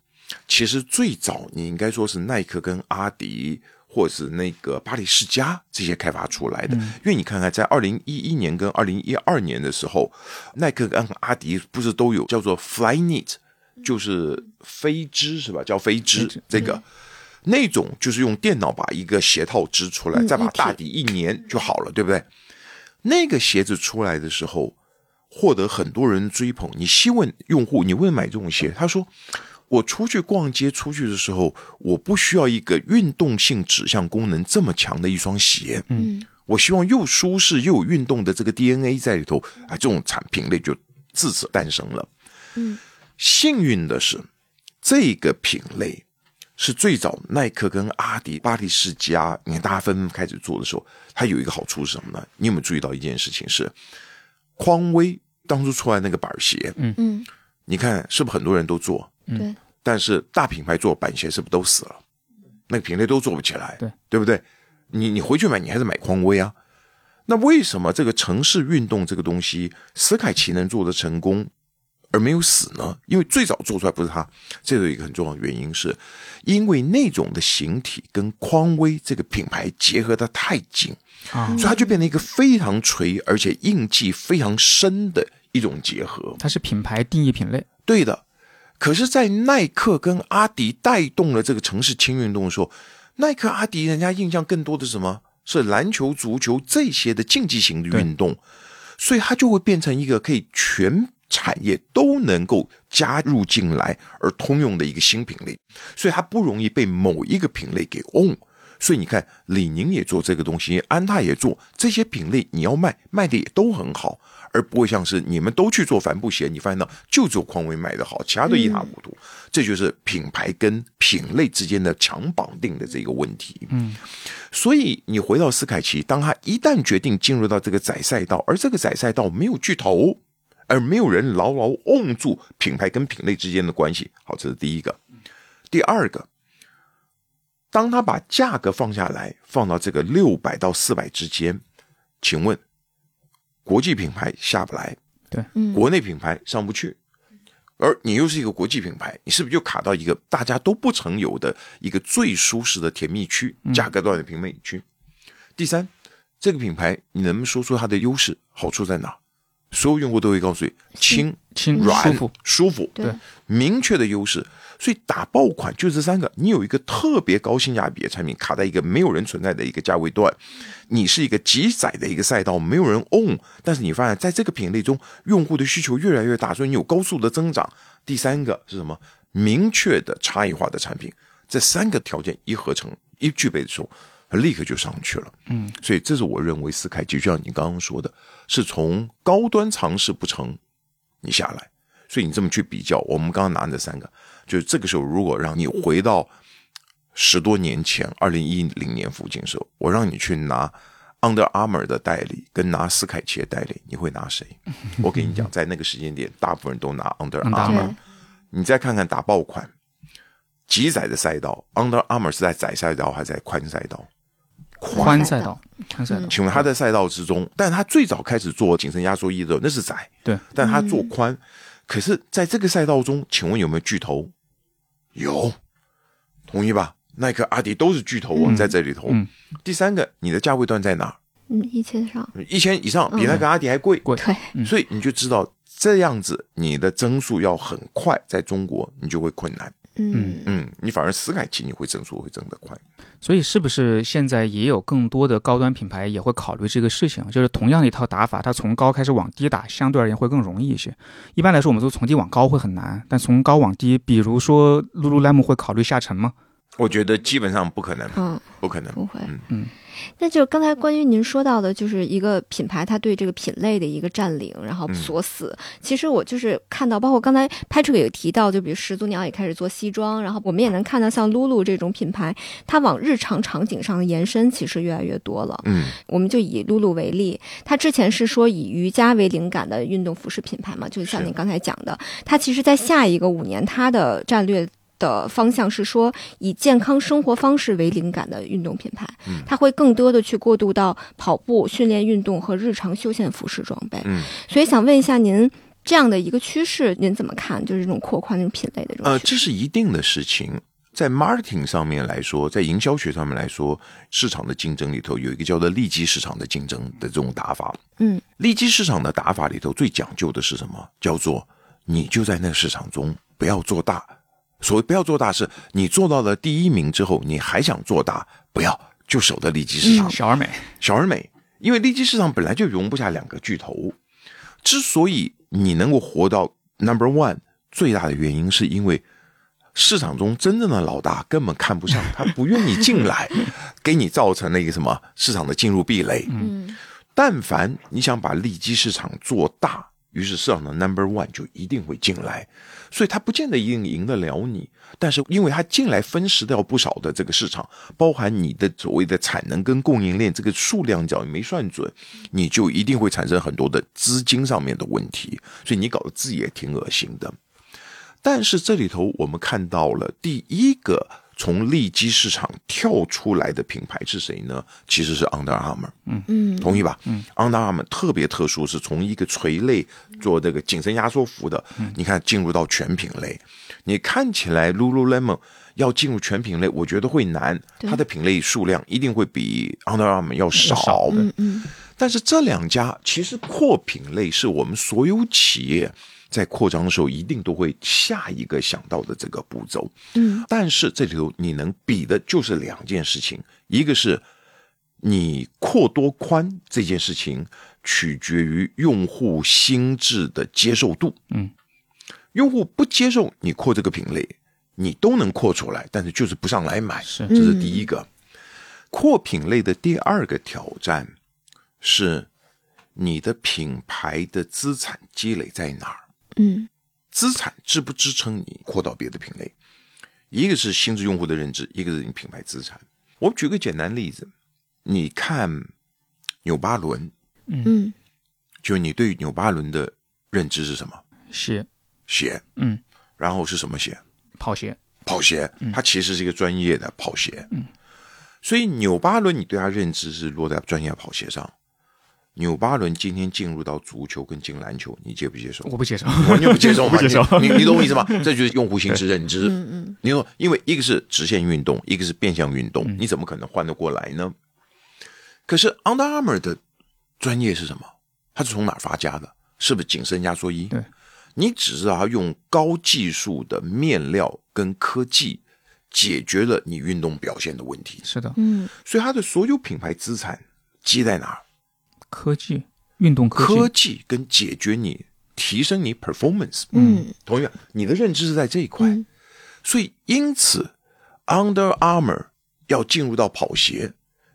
其实最早你应该说是耐克跟阿迪。或者是那个巴黎世家这些开发出来的，因为你看看，在二零一一年跟二零一二年的时候，耐克跟阿迪不是都有叫做 Flyknit，就是飞织是吧？叫飞织这个。那种就是用电脑把一个鞋套织出来，嗯再把大底一粘就好了，对不对？那个鞋子出来的时候，获得很多人追捧。你细问用户，你问买这种鞋，他说：“我出去逛街出去的时候，我不需要一个运动性指向功能这么强的一双鞋，嗯。我希望又舒适又有运动的这个 DNA 在里头啊，这种产品类就自此诞生了。嗯。幸运的是，这个品类是最早耐克跟阿迪、巴黎世家，你看大家纷纷开始做的时候，它有一个好处是什么呢？你有没有注意到一件事情是，匡威当初出来那个板鞋，嗯，你看是不是很多人都做？对，但是大品牌做板鞋是不是都死了？那个品类都做不起来，对对不对？你你回去买，你还是买匡威啊。那为什么这个城市运动这个东西，斯凯奇能做的成功，而没有死呢？因为最早做出来不是他，这有一个很重要的原因是，因为那种的形体跟匡威这个品牌结合的太紧，啊所以它就变成一个非常垂而且印记非常深的一种结合。它是品牌定义品类，对的。可是，在耐克跟阿迪带动了这个城市轻运动的时候，耐克、阿迪人家印象更多的是什么？是篮球、足球这些的竞技型的运动，所以它就会变成一个可以全产业都能够加入进来而通用的一个新品类，所以它不容易被某一个品类给 own。所以你看，李宁也做这个东西，安踏也做这些品类，你要卖卖的也都很好，而不会像是你们都去做帆布鞋，你发现到就只有匡威卖的好，其他都一塌糊涂。这就是品牌跟品类之间的强绑定的这个问题。嗯，所以你回到斯凯奇，当他一旦决定进入到这个窄赛道，而这个窄赛道没有巨头，而没有人牢牢握住品牌跟品类之间的关系，好，这是第一个。第二个，当他把价格放下来，放到这个六百到四百之间，请问国际品牌下不来，对。国内品牌上不去，而你又是一个国际品牌，你是不是就卡到一个大家都不曾有的一个最舒适的甜蜜区，价格段的平美区？第三，这个品牌你能不能说出它的优势、好处在哪？所有用户都会告诉你，轻、轻软、舒服，舒服，对，明确的优势。所以打爆款就这三个，你有一个特别高性价比的产品卡在一个没有人存在的一个价位段，你是一个极窄的一个赛道，没有人 own，但是你发现在这个品类中，用户的需求越来越大，所以你有高速的增长。第三个是什么？明确的差异化的产品，这三个条件一合成一具备的时候，它立刻就上去了。嗯，所以这是我认为斯凯奇，就像你刚刚说的，是从高端尝试不成，你下来。所以你这么去比较，我们刚刚拿这三个，就是这个时候，如果让你回到十多年前，二零一零年附近的时候，我让你去拿 Under Armour 的代理，跟拿斯凯奇的代理，你会拿谁？<laughs> 我跟你讲，在那个时间点，大部分人都拿 Under Armour Armour。你再看看打爆款，极窄的赛道，Under Armour 是在窄赛道还是在宽赛道？宽赛道，宽赛道，请问他在赛道之中，但他最早开始做紧身压缩衣的时候，那是窄，对，但他做宽。可是在这个赛道中，请问有没有巨头？有，同意吧耐克、阿迪都是巨头啊，嗯在这里头。嗯第三个，你的价位段在哪？嗯，一千上，一千以上，比耐克阿迪还贵。贵所以你就知道这样子，你的增速要很快，在中国你就会困难。嗯嗯，你反而斯凯奇你会增速会增得快。所以是不是现在也有更多的高端品牌也会考虑这个事情？就是同样的一套打法，它从高开始往低打，相对而言会更容易一些。一般来说，我们说从低往高会很难，但从高往低，比如说 Lululemon 会考虑下沉吗？我觉得基本上不可能，嗯，不可能。不会。嗯嗯。那就刚才关于您说到的，就是一个品牌它对这个品类的一个占领，然后嗯锁死。其实我就是看到，包括刚才 Patrick 也提到，就比如始祖鸟也开始做西装，然后我们也能看到像 Lulu 这种品牌，它往日常场景上的延伸其实越来越多了。嗯我们就以 Lulu 为例，它之前是说以瑜伽为灵感的运动服饰品牌嘛，就像您刚才讲的，它其实在下一个五年，它的战略。的方向是说以健康生活方式为灵感的运动品牌，嗯它会更多的去过渡到跑步、训练运动和日常休闲服饰装备。嗯，所以想问一下您，这样的一个趋势您怎么看？就是这种扩宽这种品类的这种呃，这是一定的事情。在 marketing 上面来说，在营销学上面来说，市场的竞争里头有一个叫做利基市场的竞争的这种打法。嗯，利基市场的打法里头最讲究的是什么？叫做你就在那个市场中不要做大。所谓不要做大，事你做到了第一名之后，你还想做大，不要就守在利基市场。小而美，小而美，因为利基市场本来就容不下两个巨头。之所以你能够活到 number one，最大的原因是因为市场中真正的老大根本看不上，他不愿意进来，给你造成了一个什么市场的进入壁垒。嗯但凡你想把利基市场做大，于是市场的 number one 就一定会进来，所以他不见得一定赢得了你，但是因为他进来分食掉不少的这个市场，包含你的所谓的产能跟供应链这个数量角你没算准，你就一定会产生很多的资金上面的问题，所以你搞得自己也挺恶心的。但是这里头我们看到了第一个从利基市场跳出来的品牌是谁呢？其实是 Under Armour。嗯。嗯。同意吧？嗯，Under Armour 特别特殊，是从一个垂类做这个紧身压缩服的，你看进入到全品类，你看起来 Lululemon 要进入全品类，我觉得会难，它的品类数量一定会比 Under Armour 要少。少嗯嗯。但是这两家其实扩品类是我们所有企业在扩张的时候一定都会下一个想到的这个步骤。嗯但是这里头你能比的就是两件事情，一个是你扩多宽这件事情取决于用户心智的接受度。嗯，用户不接受你扩这个品类，你都能扩出来，但是就是不上来买，是这是第一个。扩品类的第二个挑战是你的品牌的资产积累在哪儿。嗯资产支不支撑你扩到别的品类？一个是心智用户的认知，一个是你品牌资产。我们举个简单例子，你看纽巴伦，嗯就你对纽巴伦的认知是什么？鞋，鞋，嗯，然后是什么鞋？跑鞋，跑鞋，它其实是一个专业的跑鞋。嗯，所以纽巴伦你对它认知是落在专业跑鞋上。纽巴伦今天进入到足球跟进篮球，你接不接受？我不接受，完全不接受嘛？<laughs> 不接受你你你懂我意思吗？<laughs> 这就是用户心智认知。嗯嗯你说，因为一个是直线运动，一个是变相运动，你怎么可能换得过来呢？可是 Under Armour 的专业是什么？它是从哪发家的？是不是紧身压缩衣？对，你只知道它用高技术的面料跟科技解决了你运动表现的问题，是的，嗯所以它的所有品牌资产积在哪儿？科技，运动科技，科技跟解决你提升你 performance，嗯同意吧？你的认知是在这一块，嗯所以因此 Under Armour 要进入到跑鞋，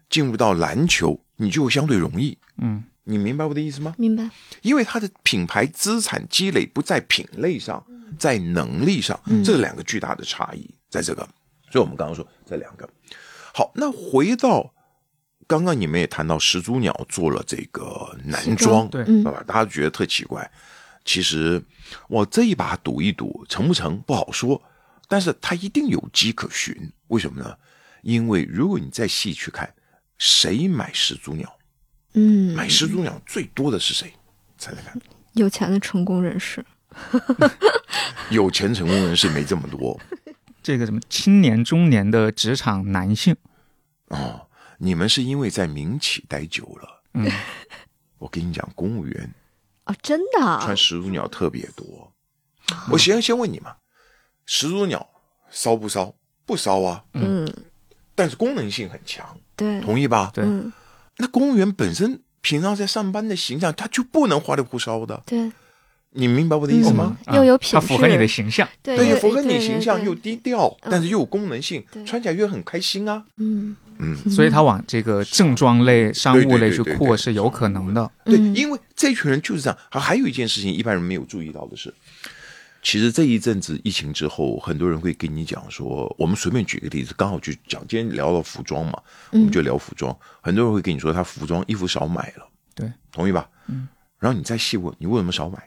进入到篮球，你就相对容易。嗯，你明白我的意思吗？明白。因为它的品牌资产积累不在品类上，在能力上，这两个巨大的差异，在这个。所以我们刚刚说这两个。好，那回到刚刚你们也谈到始祖鸟做了这个男装装，对嗯对吧？大家觉得特奇怪。其实我这一把赌一赌，成不成不好说，但是它一定有迹可循。为什么呢？因为如果你再细去看，谁买始祖鸟？嗯，买始祖鸟最多的是谁？猜猜看。有钱的成功人士。<laughs> <laughs> 有钱成功人士没这么多，<laughs> 这个什么青年中年的职场男性，哦，你们是因为在民企待久了。嗯，<laughs> 我跟你讲，公务员。啊，真的啊？穿始祖鸟特别多。我先先问你嘛，始祖鸟骚不骚？不骚啊，嗯，但是功能性很强，对，同意吧？对。嗯，那公务员本身平常在上班的形象，他就不能花里胡哨的，对，你明白我的意思吗？嗯又有品它符合你的形象。对，对，又符合你形象，又低调，嗯但是又有功能性对，穿起来又很开心啊。嗯嗯，所以他往这个正装类、商务类去扩是有可能的。对，嗯因为这群人就是这样。还还有一件事情，一般人没有注意到的是，其实这一阵子疫情之后，很多人会跟你讲说，我们随便举个例子，刚好就讲今天聊到服装嘛，我们就聊服装。很多人会跟你说，他服装衣服少买了，对，同意吧？嗯。然后你再细问，你为什么少买？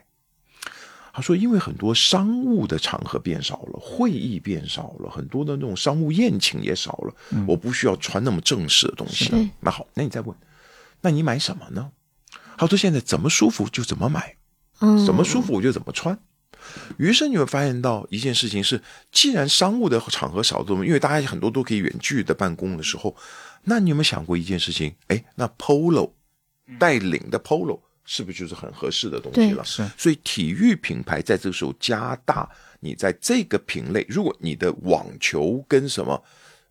他说：“因为很多商务的场合变少了，会议变少了，很多的那种商务宴请也少了，我不需要穿那么正式的东西是。那好，那你再问，那你买什么呢？他说现在怎么舒服就怎么买，嗯，怎么舒服我就怎么穿。于是你会发现到一件事情是，既然商务的场合少了，因为大家很多都可以远距的办公的时候，那你有没有想过一件事情？哎，那 polo 带领的 polo 是不是就是很合适的东西了？是所以体育品牌在这个时候加大你在这个品类，如果你的网球跟什么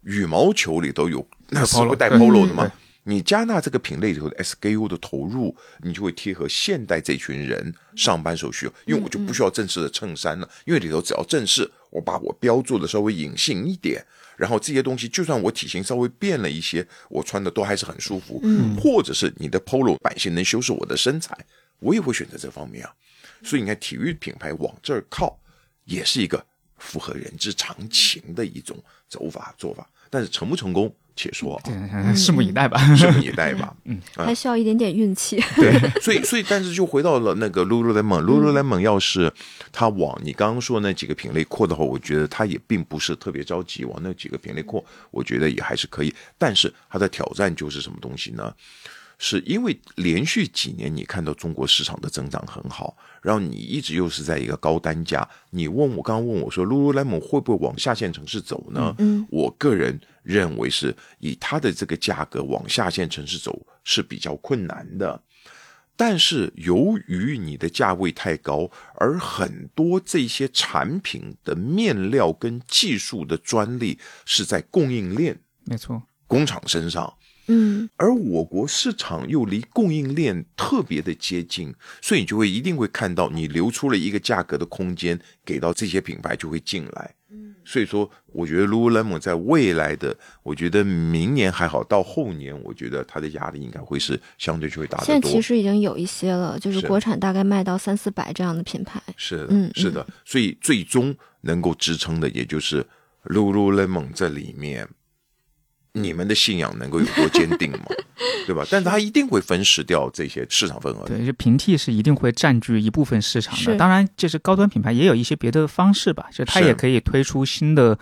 羽毛球里都有，那是不带 polo，polo 的嘛对？你加大这个品类里头的 SKU 的投入，你就会贴合现代这群人上班所需要。因为我就不需要正式的衬衫了，因为里头只要正式，我把我标注的稍微隐性一点，然后这些东西就算我体型稍微变了一些，我穿的都还是很舒服。嗯，或者是你的 polo 版型能修饰我的身材，我也会选择这方面啊。所以你看，体育品牌往这儿靠，也是一个符合人之常情的一种走法做法。但是成不成功，且说啊，<laughs> 拭目以待吧。拭目以待吧。嗯，还需要一点点运气。对，<laughs> 所以所以，但是就回到了那个 Lululemon，Lululemon 要是它往你刚刚说那几个品类扩的话，我觉得它也并不是特别着急往那几个品类扩，我觉得也还是可以。但是它的挑战就是什么东西呢？是因为连续几年你看到中国市场的增长很好，然后你一直又是在一个高单价，你问我刚刚问我说，Lululemon 会不会往下线城市走呢？嗯，我个人认为是以它的这个价格往下线城市走是比较困难的。但是由于你的价位太高，而很多这些产品的面料跟技术的专利是在供应链没错，工厂身上，嗯而我国市场又离供应链特别的接近，所以你就会一定会看到你留出了一个价格的空间，给到这些品牌就会进来。嗯所以说，我觉得 Lululemon 在未来的，我觉得明年还好，到后年，我觉得它的压力应该会是相对就会大得多。现在其实已经有一些了，就是是国产大概卖到三四百这样的品牌。是的，嗯是的，所以最终能够支撑的，也就是 Lululemon 这里面，你们的信仰能够有多坚定嘛，<laughs> 对吧？但是它一定会分食掉这些市场份额。对，就平替是一定会占据一部分市场的。当然，就是高端品牌也有一些别的方式吧，就它也可以推出新的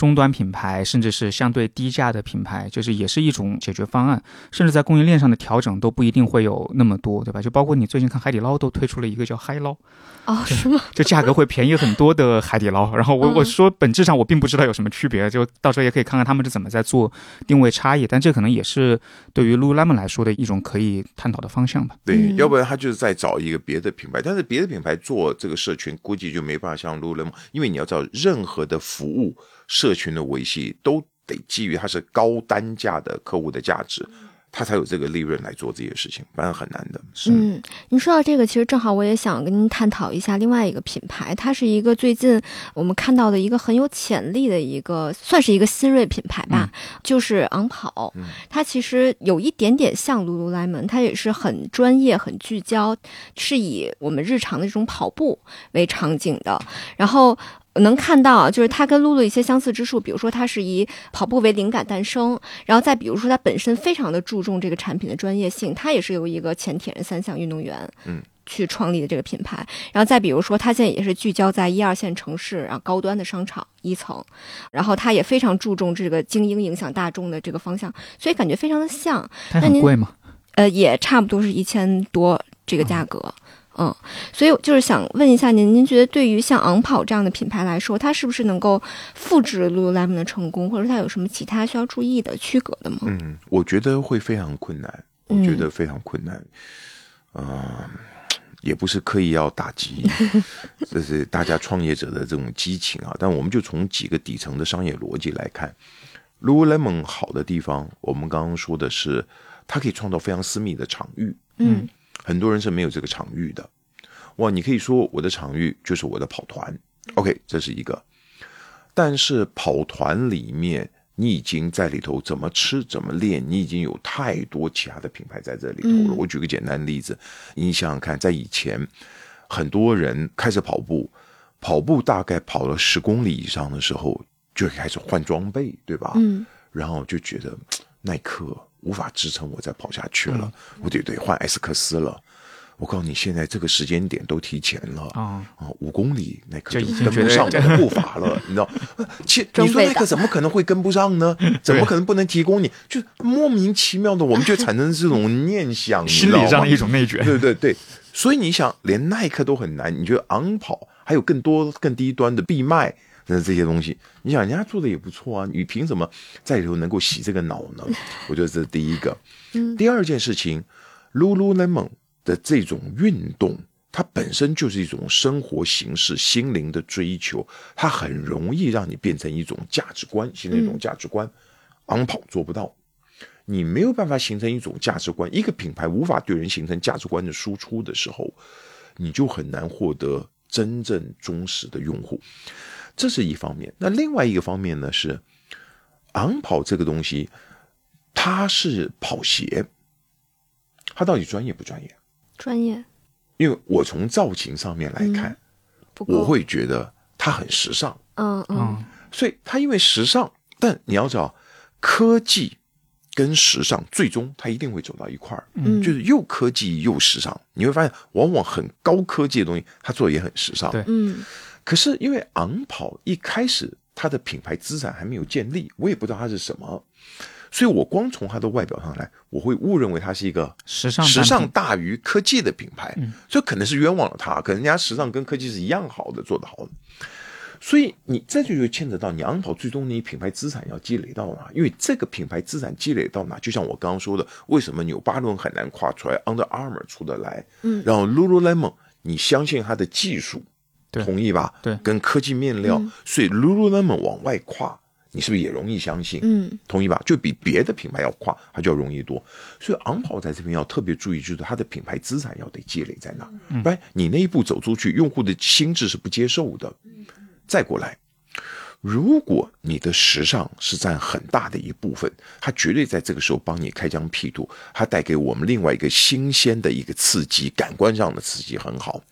终端品牌，甚至是相对低价的品牌，就是也是一种解决方案。甚至在供应链上的调整都不一定会有那么多，对吧？就包括你最近看海底捞都推出了一个叫嗨捞，哦，是吗？就价格会便宜很多的海底捞。然后我嗯我说本质上我并不知道有什么区别，就到时候也可以看看他们是怎么在做定位差异。但这可能也是对于 Lululemon 来说的一种可以探讨的方向吧。对，嗯要不然他就是在找一个别的品牌，但是别的品牌做这个社群，估计就没办法像 Lululemon，因为你要知道，任何的服务社群的维系都得基于它是高单价的客户的价值，它才有这个利润来做这些事情，不然很难的。嗯，您说到这个，其实正好我也想跟您探讨一下另外一个品牌，它是一个最近我们看到的一个很有潜力的一个，算是一个新锐品牌吧，就是昂跑。它其实有一点点像 Lululemon，它也是很专业、很聚焦，是以我们日常的这种跑步为场景的，然后。能看到，就是它跟露露一些相似之处，比如说它是以跑步为灵感诞生，然后再比如说它本身非常的注重这个产品的专业性，它也是由一个前铁人三项运动员，嗯，去创立的这个品牌。然后再比如说，它现在也是聚焦在一二线城市，然后高端的商场一层，然后它也非常注重这个精英影响大众的这个方向，所以感觉非常的像。它那您很贵吗？呃，也差不多是一千多这个价格。嗯，所以就是想问一下您，您觉得对于像昂跑这样的品牌来说，它是不是能够复制 Lululemon 的成功，或者说它有什么其他需要注意的区隔的吗？嗯，我觉得会非常困难，我觉得非常困难。嗯、也不是刻意要打击，<laughs> 这是大家创业者的这种激情啊。但我们就从几个底层的商业逻辑来看，Lululemon 好的地方，我们刚刚说的是，它可以创造非常私密的场域。嗯很多人是没有这个场域的。哇，你可以说我的场域就是我的跑团，OK，这是一个。但是跑团里面，你已经在里头怎么吃怎么练，你已经有太多其他的品牌在这里头了。嗯我举个简单的例子，你想想看，在以前，很多人开始跑步，跑步大概跑了十公里以上的时候，就开始换装备，对吧？嗯然后就觉得嘖耐克无法支撑我再跑下去了，我得得换艾斯克斯了。我告诉你，现在这个时间点都提前了啊啊，五公里耐克就跟不上我的步伐了，<laughs> 你知道？呃其实你说耐克怎么可能会跟不上呢？<laughs> 怎么可能不能提供你？就莫名其妙的，我们就产生这种念想，心理上的一种内卷。对对对，所以你想，连耐克都很难，你觉得昂跑还有更多更低端的闭麦那这些东西，你想人家做的也不错啊，你凭什么在里头能够洗这个脑呢？我觉得这是第一个。第二件事情，Lululemon 的这种运动。它本身就是一种生活形式、心灵的追求，它很容易让你变成一种价值观，形成一种价值观。昂跑做不到，你没有办法形成一种价值观，一个品牌无法对人形成价值观的输出的时候，你就很难获得真正忠实的用户。这是一方面。那另外一个方面呢是，昂跑这个东西，它是跑鞋，它到底专业不专业？专业。因为我从造型上面来看，我会觉得它很时尚，嗯嗯。嗯，所以它因为时尚，但你要知道，科技跟时尚最终它一定会走到一块儿，嗯。就是又科技又时尚。你会发现，往往很高科技的东西，它做的也很时尚。对。嗯可是因为昂跑一开始它的品牌资产还没有建立，我也不知道它是什么，所以我光从它的外表上来，我会误认为它是一个时尚时尚大于科技的品牌，所以可能是冤枉了它，可能人家时尚跟科技是一样好的，做得好的。所以你这就就牵扯到你昂跑最终你品牌资产要积累到哪？因为这个品牌资产积累到哪，就像我刚刚说的，为什么纽巴伦很难跨出来，Under Armour 出得来，嗯然后 Lululemon 你相信它的技术，对同意吧？对跟科技面料，所以 Lululemon 往外跨，你是不是也容易相信？嗯同意吧？就比别的品牌要跨，它就要容易多。所以昂跑在这边要特别注意，就是它的品牌资产要得积累在那，不然你那一步走出去，用户的心智是不接受的。再过来，如果你的时尚是占很大的一部分，它绝对在这个时候帮你开疆辟土，它带给我们另外一个新鲜的一个刺激，感官上的刺激很好。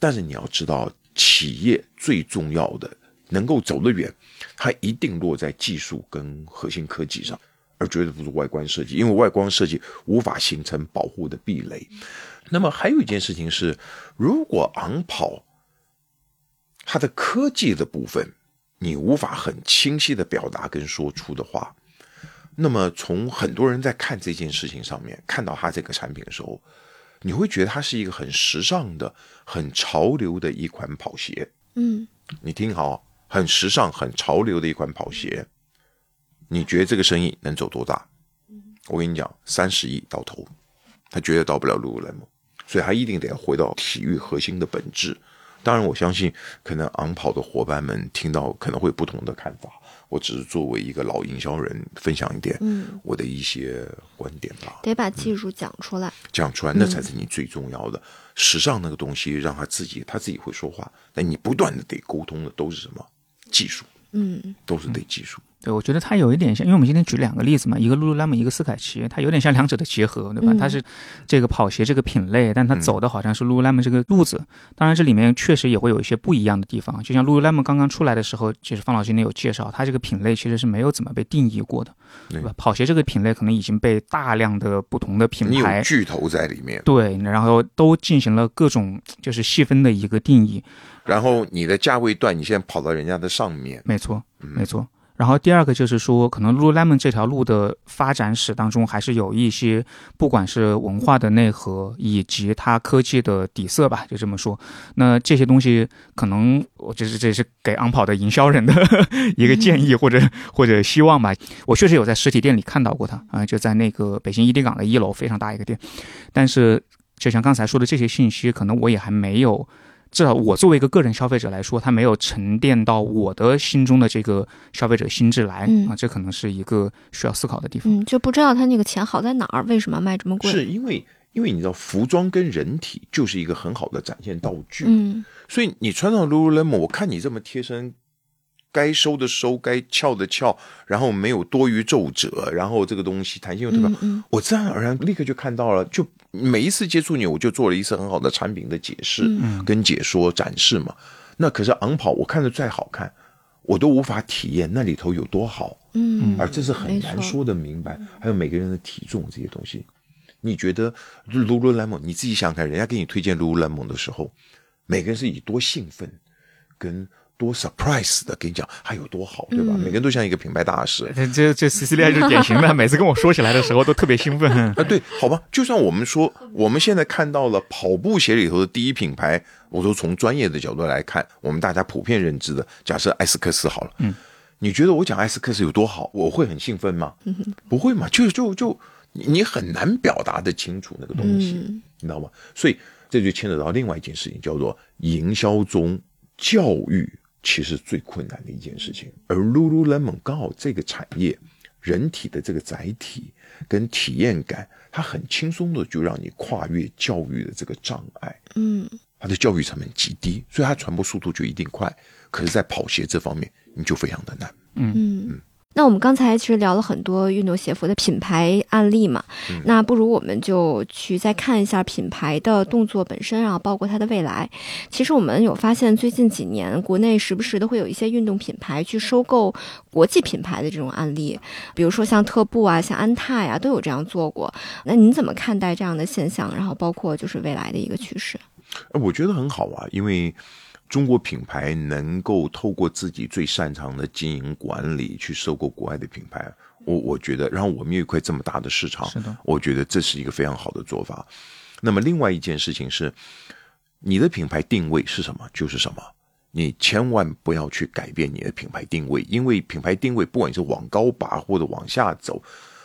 但是你要知道，企业最重要的能够走得远，它一定落在技术跟核心科技上，而绝对不是外观设计，因为外观设计无法形成保护的壁垒。那么还有一件事情是，如果昂跑它的科技的部分，你无法很清晰的表达跟说出的话，那么从很多人在看这件事情上面，看到它这个产品的时候，你会觉得它是一个很时尚的、很潮流的一款跑鞋。嗯你听好，很时尚、很潮流的一款跑鞋，你觉得这个生意能走多大？我跟你讲，三十亿到头，他绝对到不了 Lululemon，所以他一定得要回到体育核心的本质。当然，我相信可能昂跑的伙伴们听到可能会有不同的看法，我只是作为一个老营销人分享一点嗯，我的一些观点吧。得把技术讲出来。讲出来，那才是你最重要的。时尚那个东西，让他自己他自己会说话，但你不断的得沟通的都是什么技术，嗯都是得技术。对，我觉得它有一点像，因为我们今天举两个例子嘛，一个 Lululemon，一个斯凯奇，它有点像两者的结合，对吧？嗯它是这个跑鞋这个品类，但它嗯走的好像是 Lululemon 这个路子。当然，这里面确实也会有一些不一样的地方。就像 Lululemon 刚刚出来的时候，其实方老师今天有介绍，它这个品类其实是没有怎么被定义过的，对吧？跑鞋这个品类可能已经被大量的不同的品牌巨头在里面，对，然后都进行了各种就是细分的一个定义。然后你的价位段，你现在跑到人家的上面，没错，嗯没错。然后第二个就是说，可能 Lululemon 这条路的发展史当中，还是有一些不管是文化的内核，以及它科技的底色吧，就这么说。那这些东西，可能我就是这是给昂跑的营销人的一个建议，或者或者希望吧。我确实有在实体店里看到过它啊，就在那个北京伊迪港的一楼，非常大一个店。但是，就像刚才说的这些信息，可能我也还没有。至少我作为一个个人消费者来说，它没有沉淀到我的心中的这个消费者心智来啊，这可能是一个需要思考的地方。嗯，就不知道它那个钱好在哪儿，为什么卖这么贵？是因为因为你知道，服装跟人体就是一个很好的展现道具。嗯，所以你穿上 Lululemon，我看你这么贴身。该收的收，该翘的翘，然后没有多余皱褶，然后这个东西弹性又特别好，我自然而然立刻就看到了。就每一次接触你，我就做了一次很好的产品的解释、跟解说、展示嘛。那可是昂跑，我看着再好看，我都无法体验那里头有多好。嗯，而这是很难说的明白。还有每个人的体重这些东西，你觉得 Lululemon？你自己想想看，人家给你推荐 Lululemon 的时候，每个人是以多兴奋跟。多 surprise 的跟你讲，还有多好，对吧？每个人都像一个品牌大使。这这 C C 利就是典型的，<laughs> 每次跟我说起来的时候都特别兴奋啊。对，好吧，就算我们说我们现在看到了跑步鞋里头的第一品牌，我说从专业的角度来看，我们大家普遍认知的，假设艾斯克斯好了，嗯，你觉得我讲艾斯克斯有多好，我会很兴奋吗？不会嘛，就就就你很难表达的清楚那个东西，你知道吗？所以这就牵扯到另外一件事情，叫做营销中教育。其实最困难的一件事情，而 Lululemon 刚好这个产业，人体的这个载体跟体验感，它很轻松的就让你跨越教育的这个障碍。嗯，它的教育成本极低，所以它传播速度就一定快。可是，在跑鞋这方面，你就非常的难。嗯嗯。那我们刚才其实聊了很多运动鞋服的品牌案例嘛，那不如我们就去再看一下品牌的动作本身啊，包括它的未来。其实我们有发现，最近几年国内时不时的会有一些运动品牌去收购国际品牌的这种案例，比如说像特步啊、像安踏呀，都有这样做过。那您怎么看待这样的现象？然后包括就是未来的一个趋势？我觉得很好啊，因为。中国品牌能够透过自己最擅长的经营管理去收购国外的品牌，我我觉得，然后我们有一块这么大的市场，是的，我觉得这是一个非常好的做法。那么，另外一件事情是，你的品牌定位是什么？就是什么，你千万不要去改变你的品牌定位，因为品牌定位不管是往高拔或者往下走，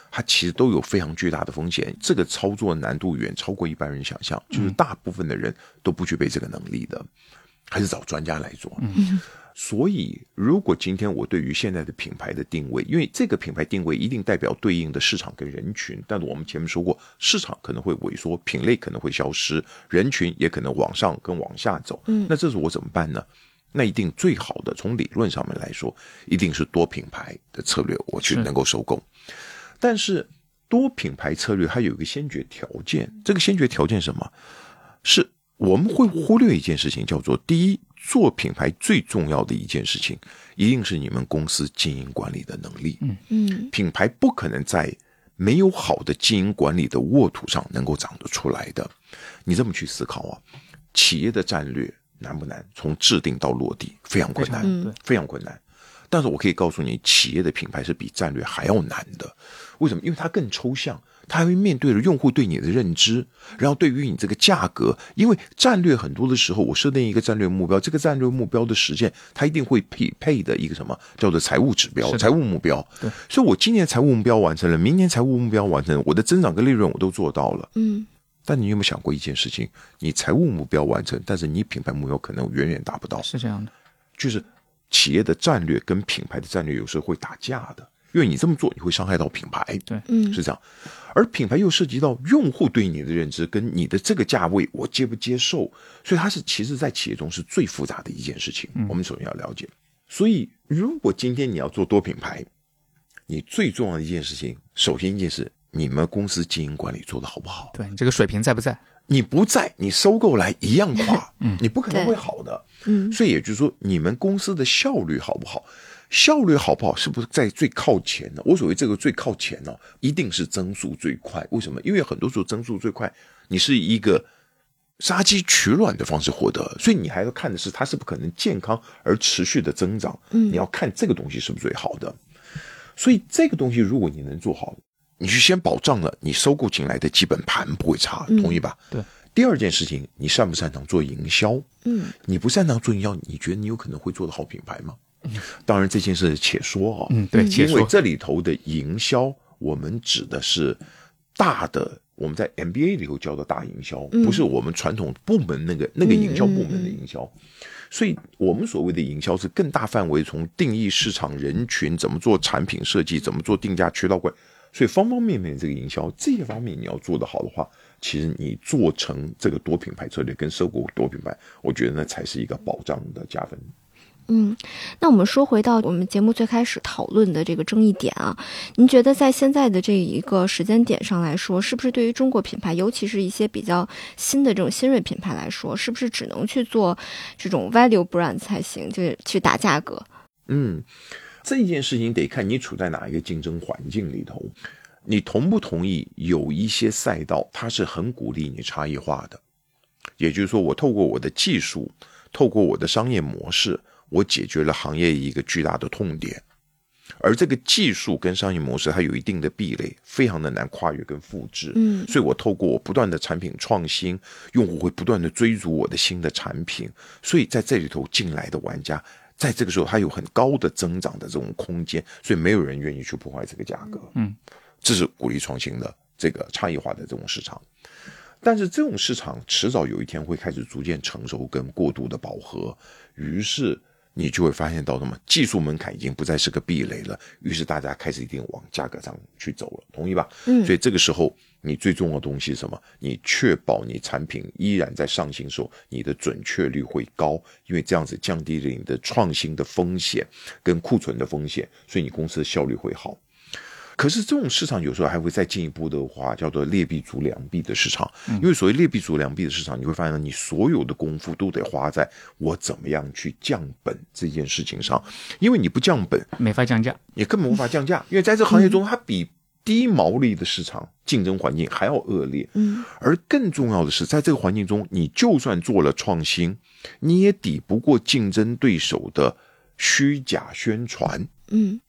它其实都有非常巨大的风险，这个操作难度远超过一般人想象，就是大部分的人都不具备这个能力的。还是找专家来做。嗯，所以如果今天我对于现在的品牌的定位，因为这个品牌定位一定代表对应的市场跟人群，但是我们前面说过，市场可能会萎缩，品类可能会消失，人群也可能往上跟往下走。嗯，那这是我怎么办呢？那一定最好的，从理论上面来说，一定是多品牌的策略，我去能够收购。但是多品牌策略它有一个先决条件，这个先决条件什么？是。我们会忽略一件事情，叫做第一，做品牌最重要的一件事情，一定是你们公司经营管理的能力。嗯嗯，品牌不可能在没有好的经营管理的沃土上能够长得出来的。你这么去思考啊，企业的战略难不难？从制定到落地非常困难，非常困难。但是我可以告诉你，企业的品牌是比战略还要难的。为什么？因为它更抽象。他还会面对着用户对你的认知，然后对于你这个价格，因为战略很多的时候，我设定一个战略目标，这个战略目标的实现，它一定会匹配的一个什么叫做财务指标、财务目标。对，所以我今年财务目标完成了，明年财务目标完成，我的增长跟利润我都做到了。嗯，但你有没有想过一件事情？你财务目标完成，但是你品牌目标可能远远达不到。是这样的，就是企业的战略跟品牌的战略有时候会打架的。因为你这么做，你会伤害到品牌，对，嗯，是这样。而品牌又涉及到用户对你的认知，跟你的这个价位，我接不接受？所以它是其实，在企业中是最复杂的一件事情。我们首先要了解。所以，如果今天你要做多品牌，你最重要的一件事情，首先一件事，你们公司经营管理做的好不好？对，你这个水平在不在？你不在，你收购来一样垮，嗯，你不可能会好的，嗯。所以也就是说，你们公司的效率好不好？效率好不好，是不是在最靠前呢？我所谓这个最靠前呢，一定是增速最快。为什么？因为很多时候增速最快，你是一个杀鸡取卵的方式获得，所以你还要看的是它是不可能健康而持续的增长。嗯你要看这个东西是不是最好的。所以这个东西如果你能做好，你去先保障了你收购进来的基本盘不会差，嗯同意吧？对。第二件事情，你擅不擅长做营销？嗯你不擅长做营销，你觉得你有可能会做的好品牌吗？<laughs> 当然这件事且说啊、嗯，对，因为这里头的营销，我们指的是大的，我们在 MBA 里头叫做大营销，嗯不是我们传统部门那个那个营销部门的营销。所以，我们所谓的营销是更大范围，从定义市场人群，怎么做产品设计，怎么做定价、渠道管，所以方方面面这个营销这些方面你要做得好的话，其实你做成这个多品牌策略跟收购多品牌，我觉得那才是一个保障的加分。嗯，那我们说回到我们节目最开始讨论的这个争议点啊，您觉得在现在的这一个时间点上来说，是不是对于中国品牌，尤其是一些比较新的这种新锐品牌来说，是不是只能去做这种 value brand 才行，就是去打价格？嗯，这件事情得看你处在哪一个竞争环境里头，你同不同意有一些赛道它是很鼓励你差异化的，也就是说，我透过我的技术，透过我的商业模式，我解决了行业一个巨大的痛点。而这个技术跟商业模式，它有一定的壁垒，非常的难跨越跟复制。嗯所以我透过我不断的产品创新，用户会不断的追逐我的新的产品，所以在这里头进来的玩家，在这个时候他有很高的增长的这种空间，所以没有人愿意去破坏这个价格。嗯，这是鼓励创新的这个差异化的这种市场。但是这种市场迟早有一天会开始逐渐成熟跟过度的饱和，于是你就会发现到什么技术门槛已经不再是个壁垒了，于是大家开始一定往价格上去走了，同意吧？嗯所以这个时候你最重要的东西是什么？你确保你产品依然在上新时候，你的准确率会高，因为这样子降低了你的创新的风险跟库存的风险，所以你公司的效率会好。可是这种市场有时候还会再进一步的话，叫做劣币逐良币的市场。因为所谓劣币逐良币的市场，你会发现你所有的功夫都得花在我怎么样去降本这件事情上，因为你不降本，没法降价。也根本无法降价，<laughs> 因为在这个行业中，它比低毛利的市场竞争环境还要恶劣。嗯而更重要的是，在这个环境中，你就算做了创新，你也抵不过竞争对手的虚假宣传。嗯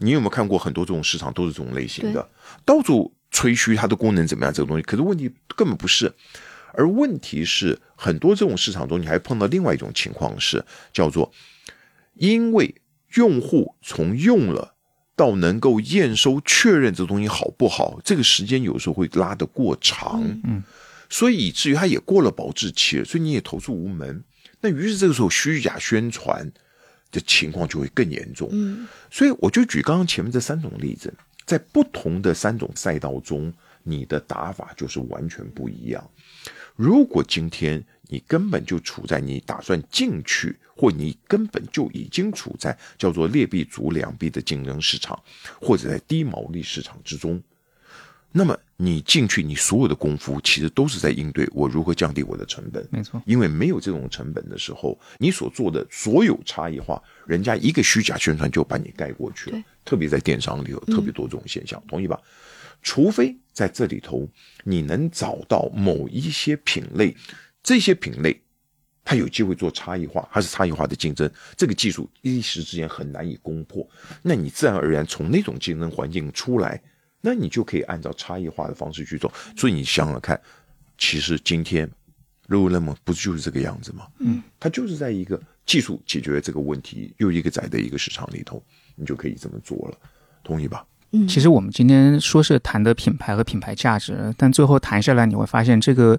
你有没有看过很多这种市场都是这种类型的，到处吹嘘它的功能怎么样这个东西，可是问题根本不是。而问题是，很多这种市场中，你还碰到另外一种情况是，叫做因为用户从用了到能够验收确认这东西好不好，这个时间有时候会拉得过长，嗯，所以以至于它也过了保质期了，所以你也投诉无门。那于是这个时候虚假宣传的情况就会更严重。嗯所以我就举刚刚前面这三种例子，在不同的三种赛道中，你的打法就是完全不一样。如果今天你根本就处在你打算进去，或你根本就已经处在叫做劣币逐良币的竞争市场，或者在低毛利市场之中，那么你进去，你所有的功夫其实都是在应对我如何降低我的成本。没错。因为没有这种成本的时候，你所做的所有差异化，人家一个虚假宣传就把你盖过去了。特别在电商里有特别多这种现象，同意吧？除非在这里头你能找到某一些品类，这些品类它有机会做差异化，它是差异化的竞争，这个技术一时之间很难以攻破，那你自然而然从那种竞争环境出来，那你就可以按照差异化的方式去做。所以你想想看，其实今天 Lululemon 不就是这个样子吗？嗯，它就是在一个技术解决这个问题又一个窄的一个市场里头，你就可以这么做了，同意吧？嗯，其实我们今天说是谈的品牌和品牌价值，但最后谈下来，你会发现这个。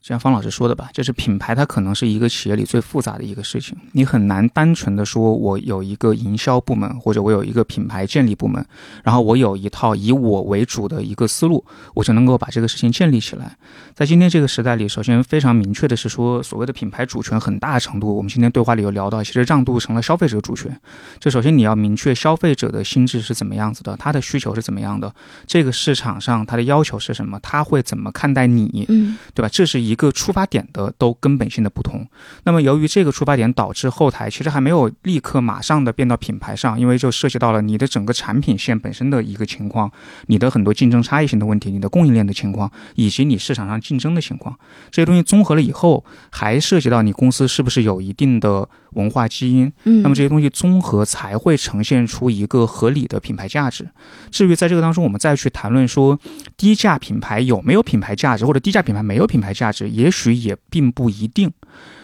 就像方老师说的吧，就是品牌它可能是一个企业里最复杂的一个事情，你很难单纯的说我有一个营销部门，或者我有一个品牌建立部门，然后我有一套以我为主的一个思路，我就能够把这个事情建立起来。在今天这个时代里，首先非常明确的是说，所谓的品牌主权很大程度，我们今天对话里有聊到，其实让渡成了消费者主权。就首先你要明确消费者的心智是怎么样子的，他的需求是怎么样的，这个市场上他的要求是什么，他会怎么看待你，嗯对吧？这是一一个出发点的都根本性的不同。那么由于这个出发点导致后台其实还没有立刻马上的变到品牌上，因为就涉及到了你的整个产品线本身的一个情况，你的很多竞争差异性的问题，你的供应链的情况，以及你市场上竞争的情况，这些东西综合了以后，还涉及到你公司是不是有一定的文化基因。嗯，那么这些东西综合才会呈现出一个合理的品牌价值。至于在这个当中，我们再去谈论说低价品牌有没有品牌价值，或者低价品牌没有品牌价值，也许也并不一定。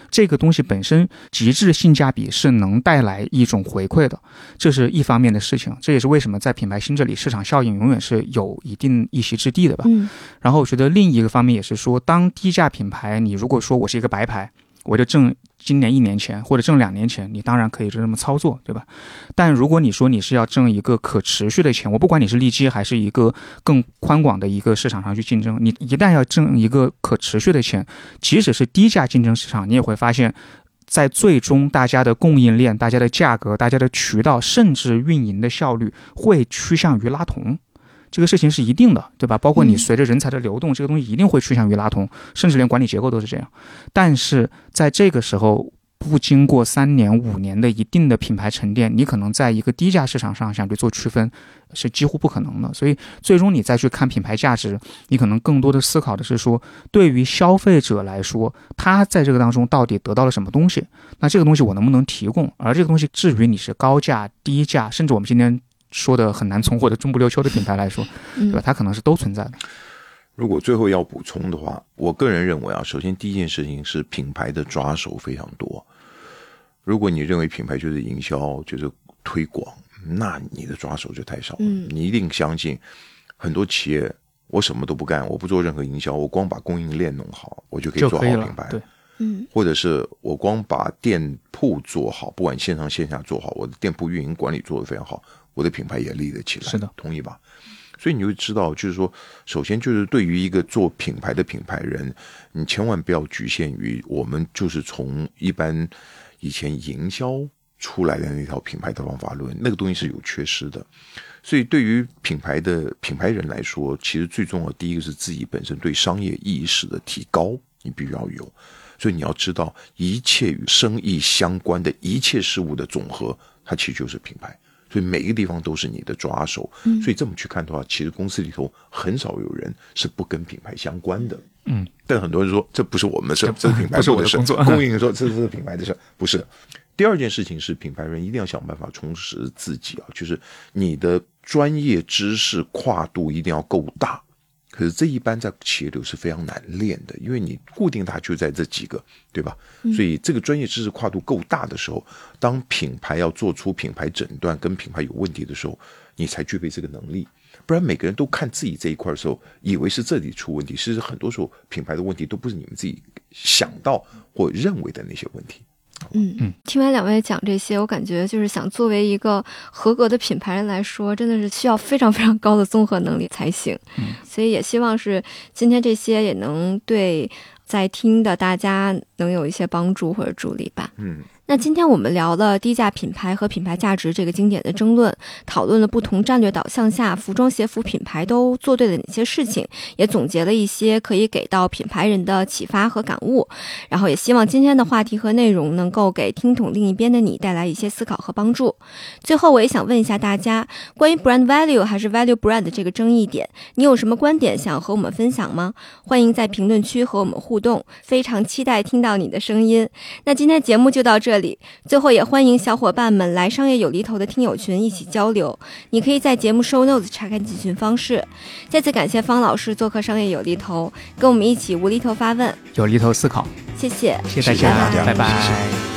这个东西本身极致性价比是能带来一种回馈的，这是一方面的事情。这也是为什么在品牌新这里，市场效应永远是有一定一席之地的吧。嗯然后我觉得另一个方面也是说，当低价品牌，你如果说我是一个白牌，我就挣今年一年钱或者挣两年钱，你当然可以就这么操作，对吧？但如果你说你是要挣一个可持续的钱，我不管你是利基还是一个更宽广的一个市场上去竞争，你一旦要挣一个可持续的钱，即使是低价竞争市场，你也会发现。在最终，大家的供应链、大家的价格、大家的渠道，甚至运营的效率，会趋向于拉同。这个事情是一定的，对吧？包括你嗯随着人才的流动，这个东西一定会趋向于拉通，甚至连管理结构都是这样。但是在这个时候，不经过三年、五年的一定的品牌沉淀，你可能在一个低价市场上想去做区分，是几乎不可能的。所以，最终你再去看品牌价值，你可能更多的思考的是说，对于消费者来说，他在这个当中到底得到了什么东西？那这个东西我能不能提供？而这个东西，至于你是高价、低价，甚至我们今天说的很难存活的中不溜秋的品牌来说，对吧？嗯它可能是都存在的。如果最后要补充的话，我个人认为啊，首先第一件事情是品牌的抓手非常多。如果你认为品牌就是营销，就是推广，那你的抓手就太少了。嗯你一定相信很多企业，我什么都不干，我不做任何营销，我光把供应链弄好，我就可以做好品牌。对，嗯或者是我光把店铺做好，不管线上线下做好，我的店铺运营管理做得非常好，我的品牌也立得起来。是的，同意吧？所以你就知道，就是说，首先就是对于一个做品牌的品牌人，你千万不要局限于我们就是从一般以前营销出来的那套品牌的方法论，那个东西是有缺失的。所以对于品牌的品牌人来说，其实最重要的第一个是自己本身对商业意识的提高，你必须要有。所以你要知道，一切与生意相关的一切事物的总和，它其实就是品牌。所以每一个地方都是你的抓手。所以这么去看的话，其实公司里头很少有人是不跟品牌相关的。嗯，但很多人说这不是我们的事，这是品牌不是我的工作供应说这是品牌的事，不是。第二件事情是，品牌人一定要想办法充实自己啊，就是你的专业知识跨度一定要够大。可是这一般在企业里是非常难练的，因为你固定它就在这几个，对吧？所以这个专业知识跨度够大的时候，当品牌要做出品牌诊断跟品牌有问题的时候，你才具备这个能力。不然每个人都看自己这一块的时候，以为是这里出问题，其实很多时候品牌的问题都不是你们自己想到或认为的那些问题。嗯嗯，听完两位讲这些，我感觉就是想作为一个合格的品牌人来说，真的是需要非常非常高的综合能力才行。嗯，所以也希望是今天这些也能对在听的大家能有一些帮助或者助力吧。嗯，那今天我们聊了低价品牌和品牌价值这个经典的争论，讨论了不同战略导向下服装鞋服品牌都做对了哪些事情，也总结了一些可以给到品牌人的启发和感悟。然后也希望今天的话题和内容能够给听懂另一边的你带来一些思考和帮助。最后，我也想问一下大家，关于 brand value 还是 value brand 这个争议点，你有什么观点想和我们分享吗？欢迎在评论区和我们互动，非常期待听到你的声音。那今天节目就到这里，最后也欢迎小伙伴们来商业有厘头的听友群一起交流。你可以在节目 show notes 查看进群方式。再次感谢方老师做客商业有厘头，跟我们一起无厘头发问，有厘头思考，谢谢。谢谢大谢谢大家拜拜。谢谢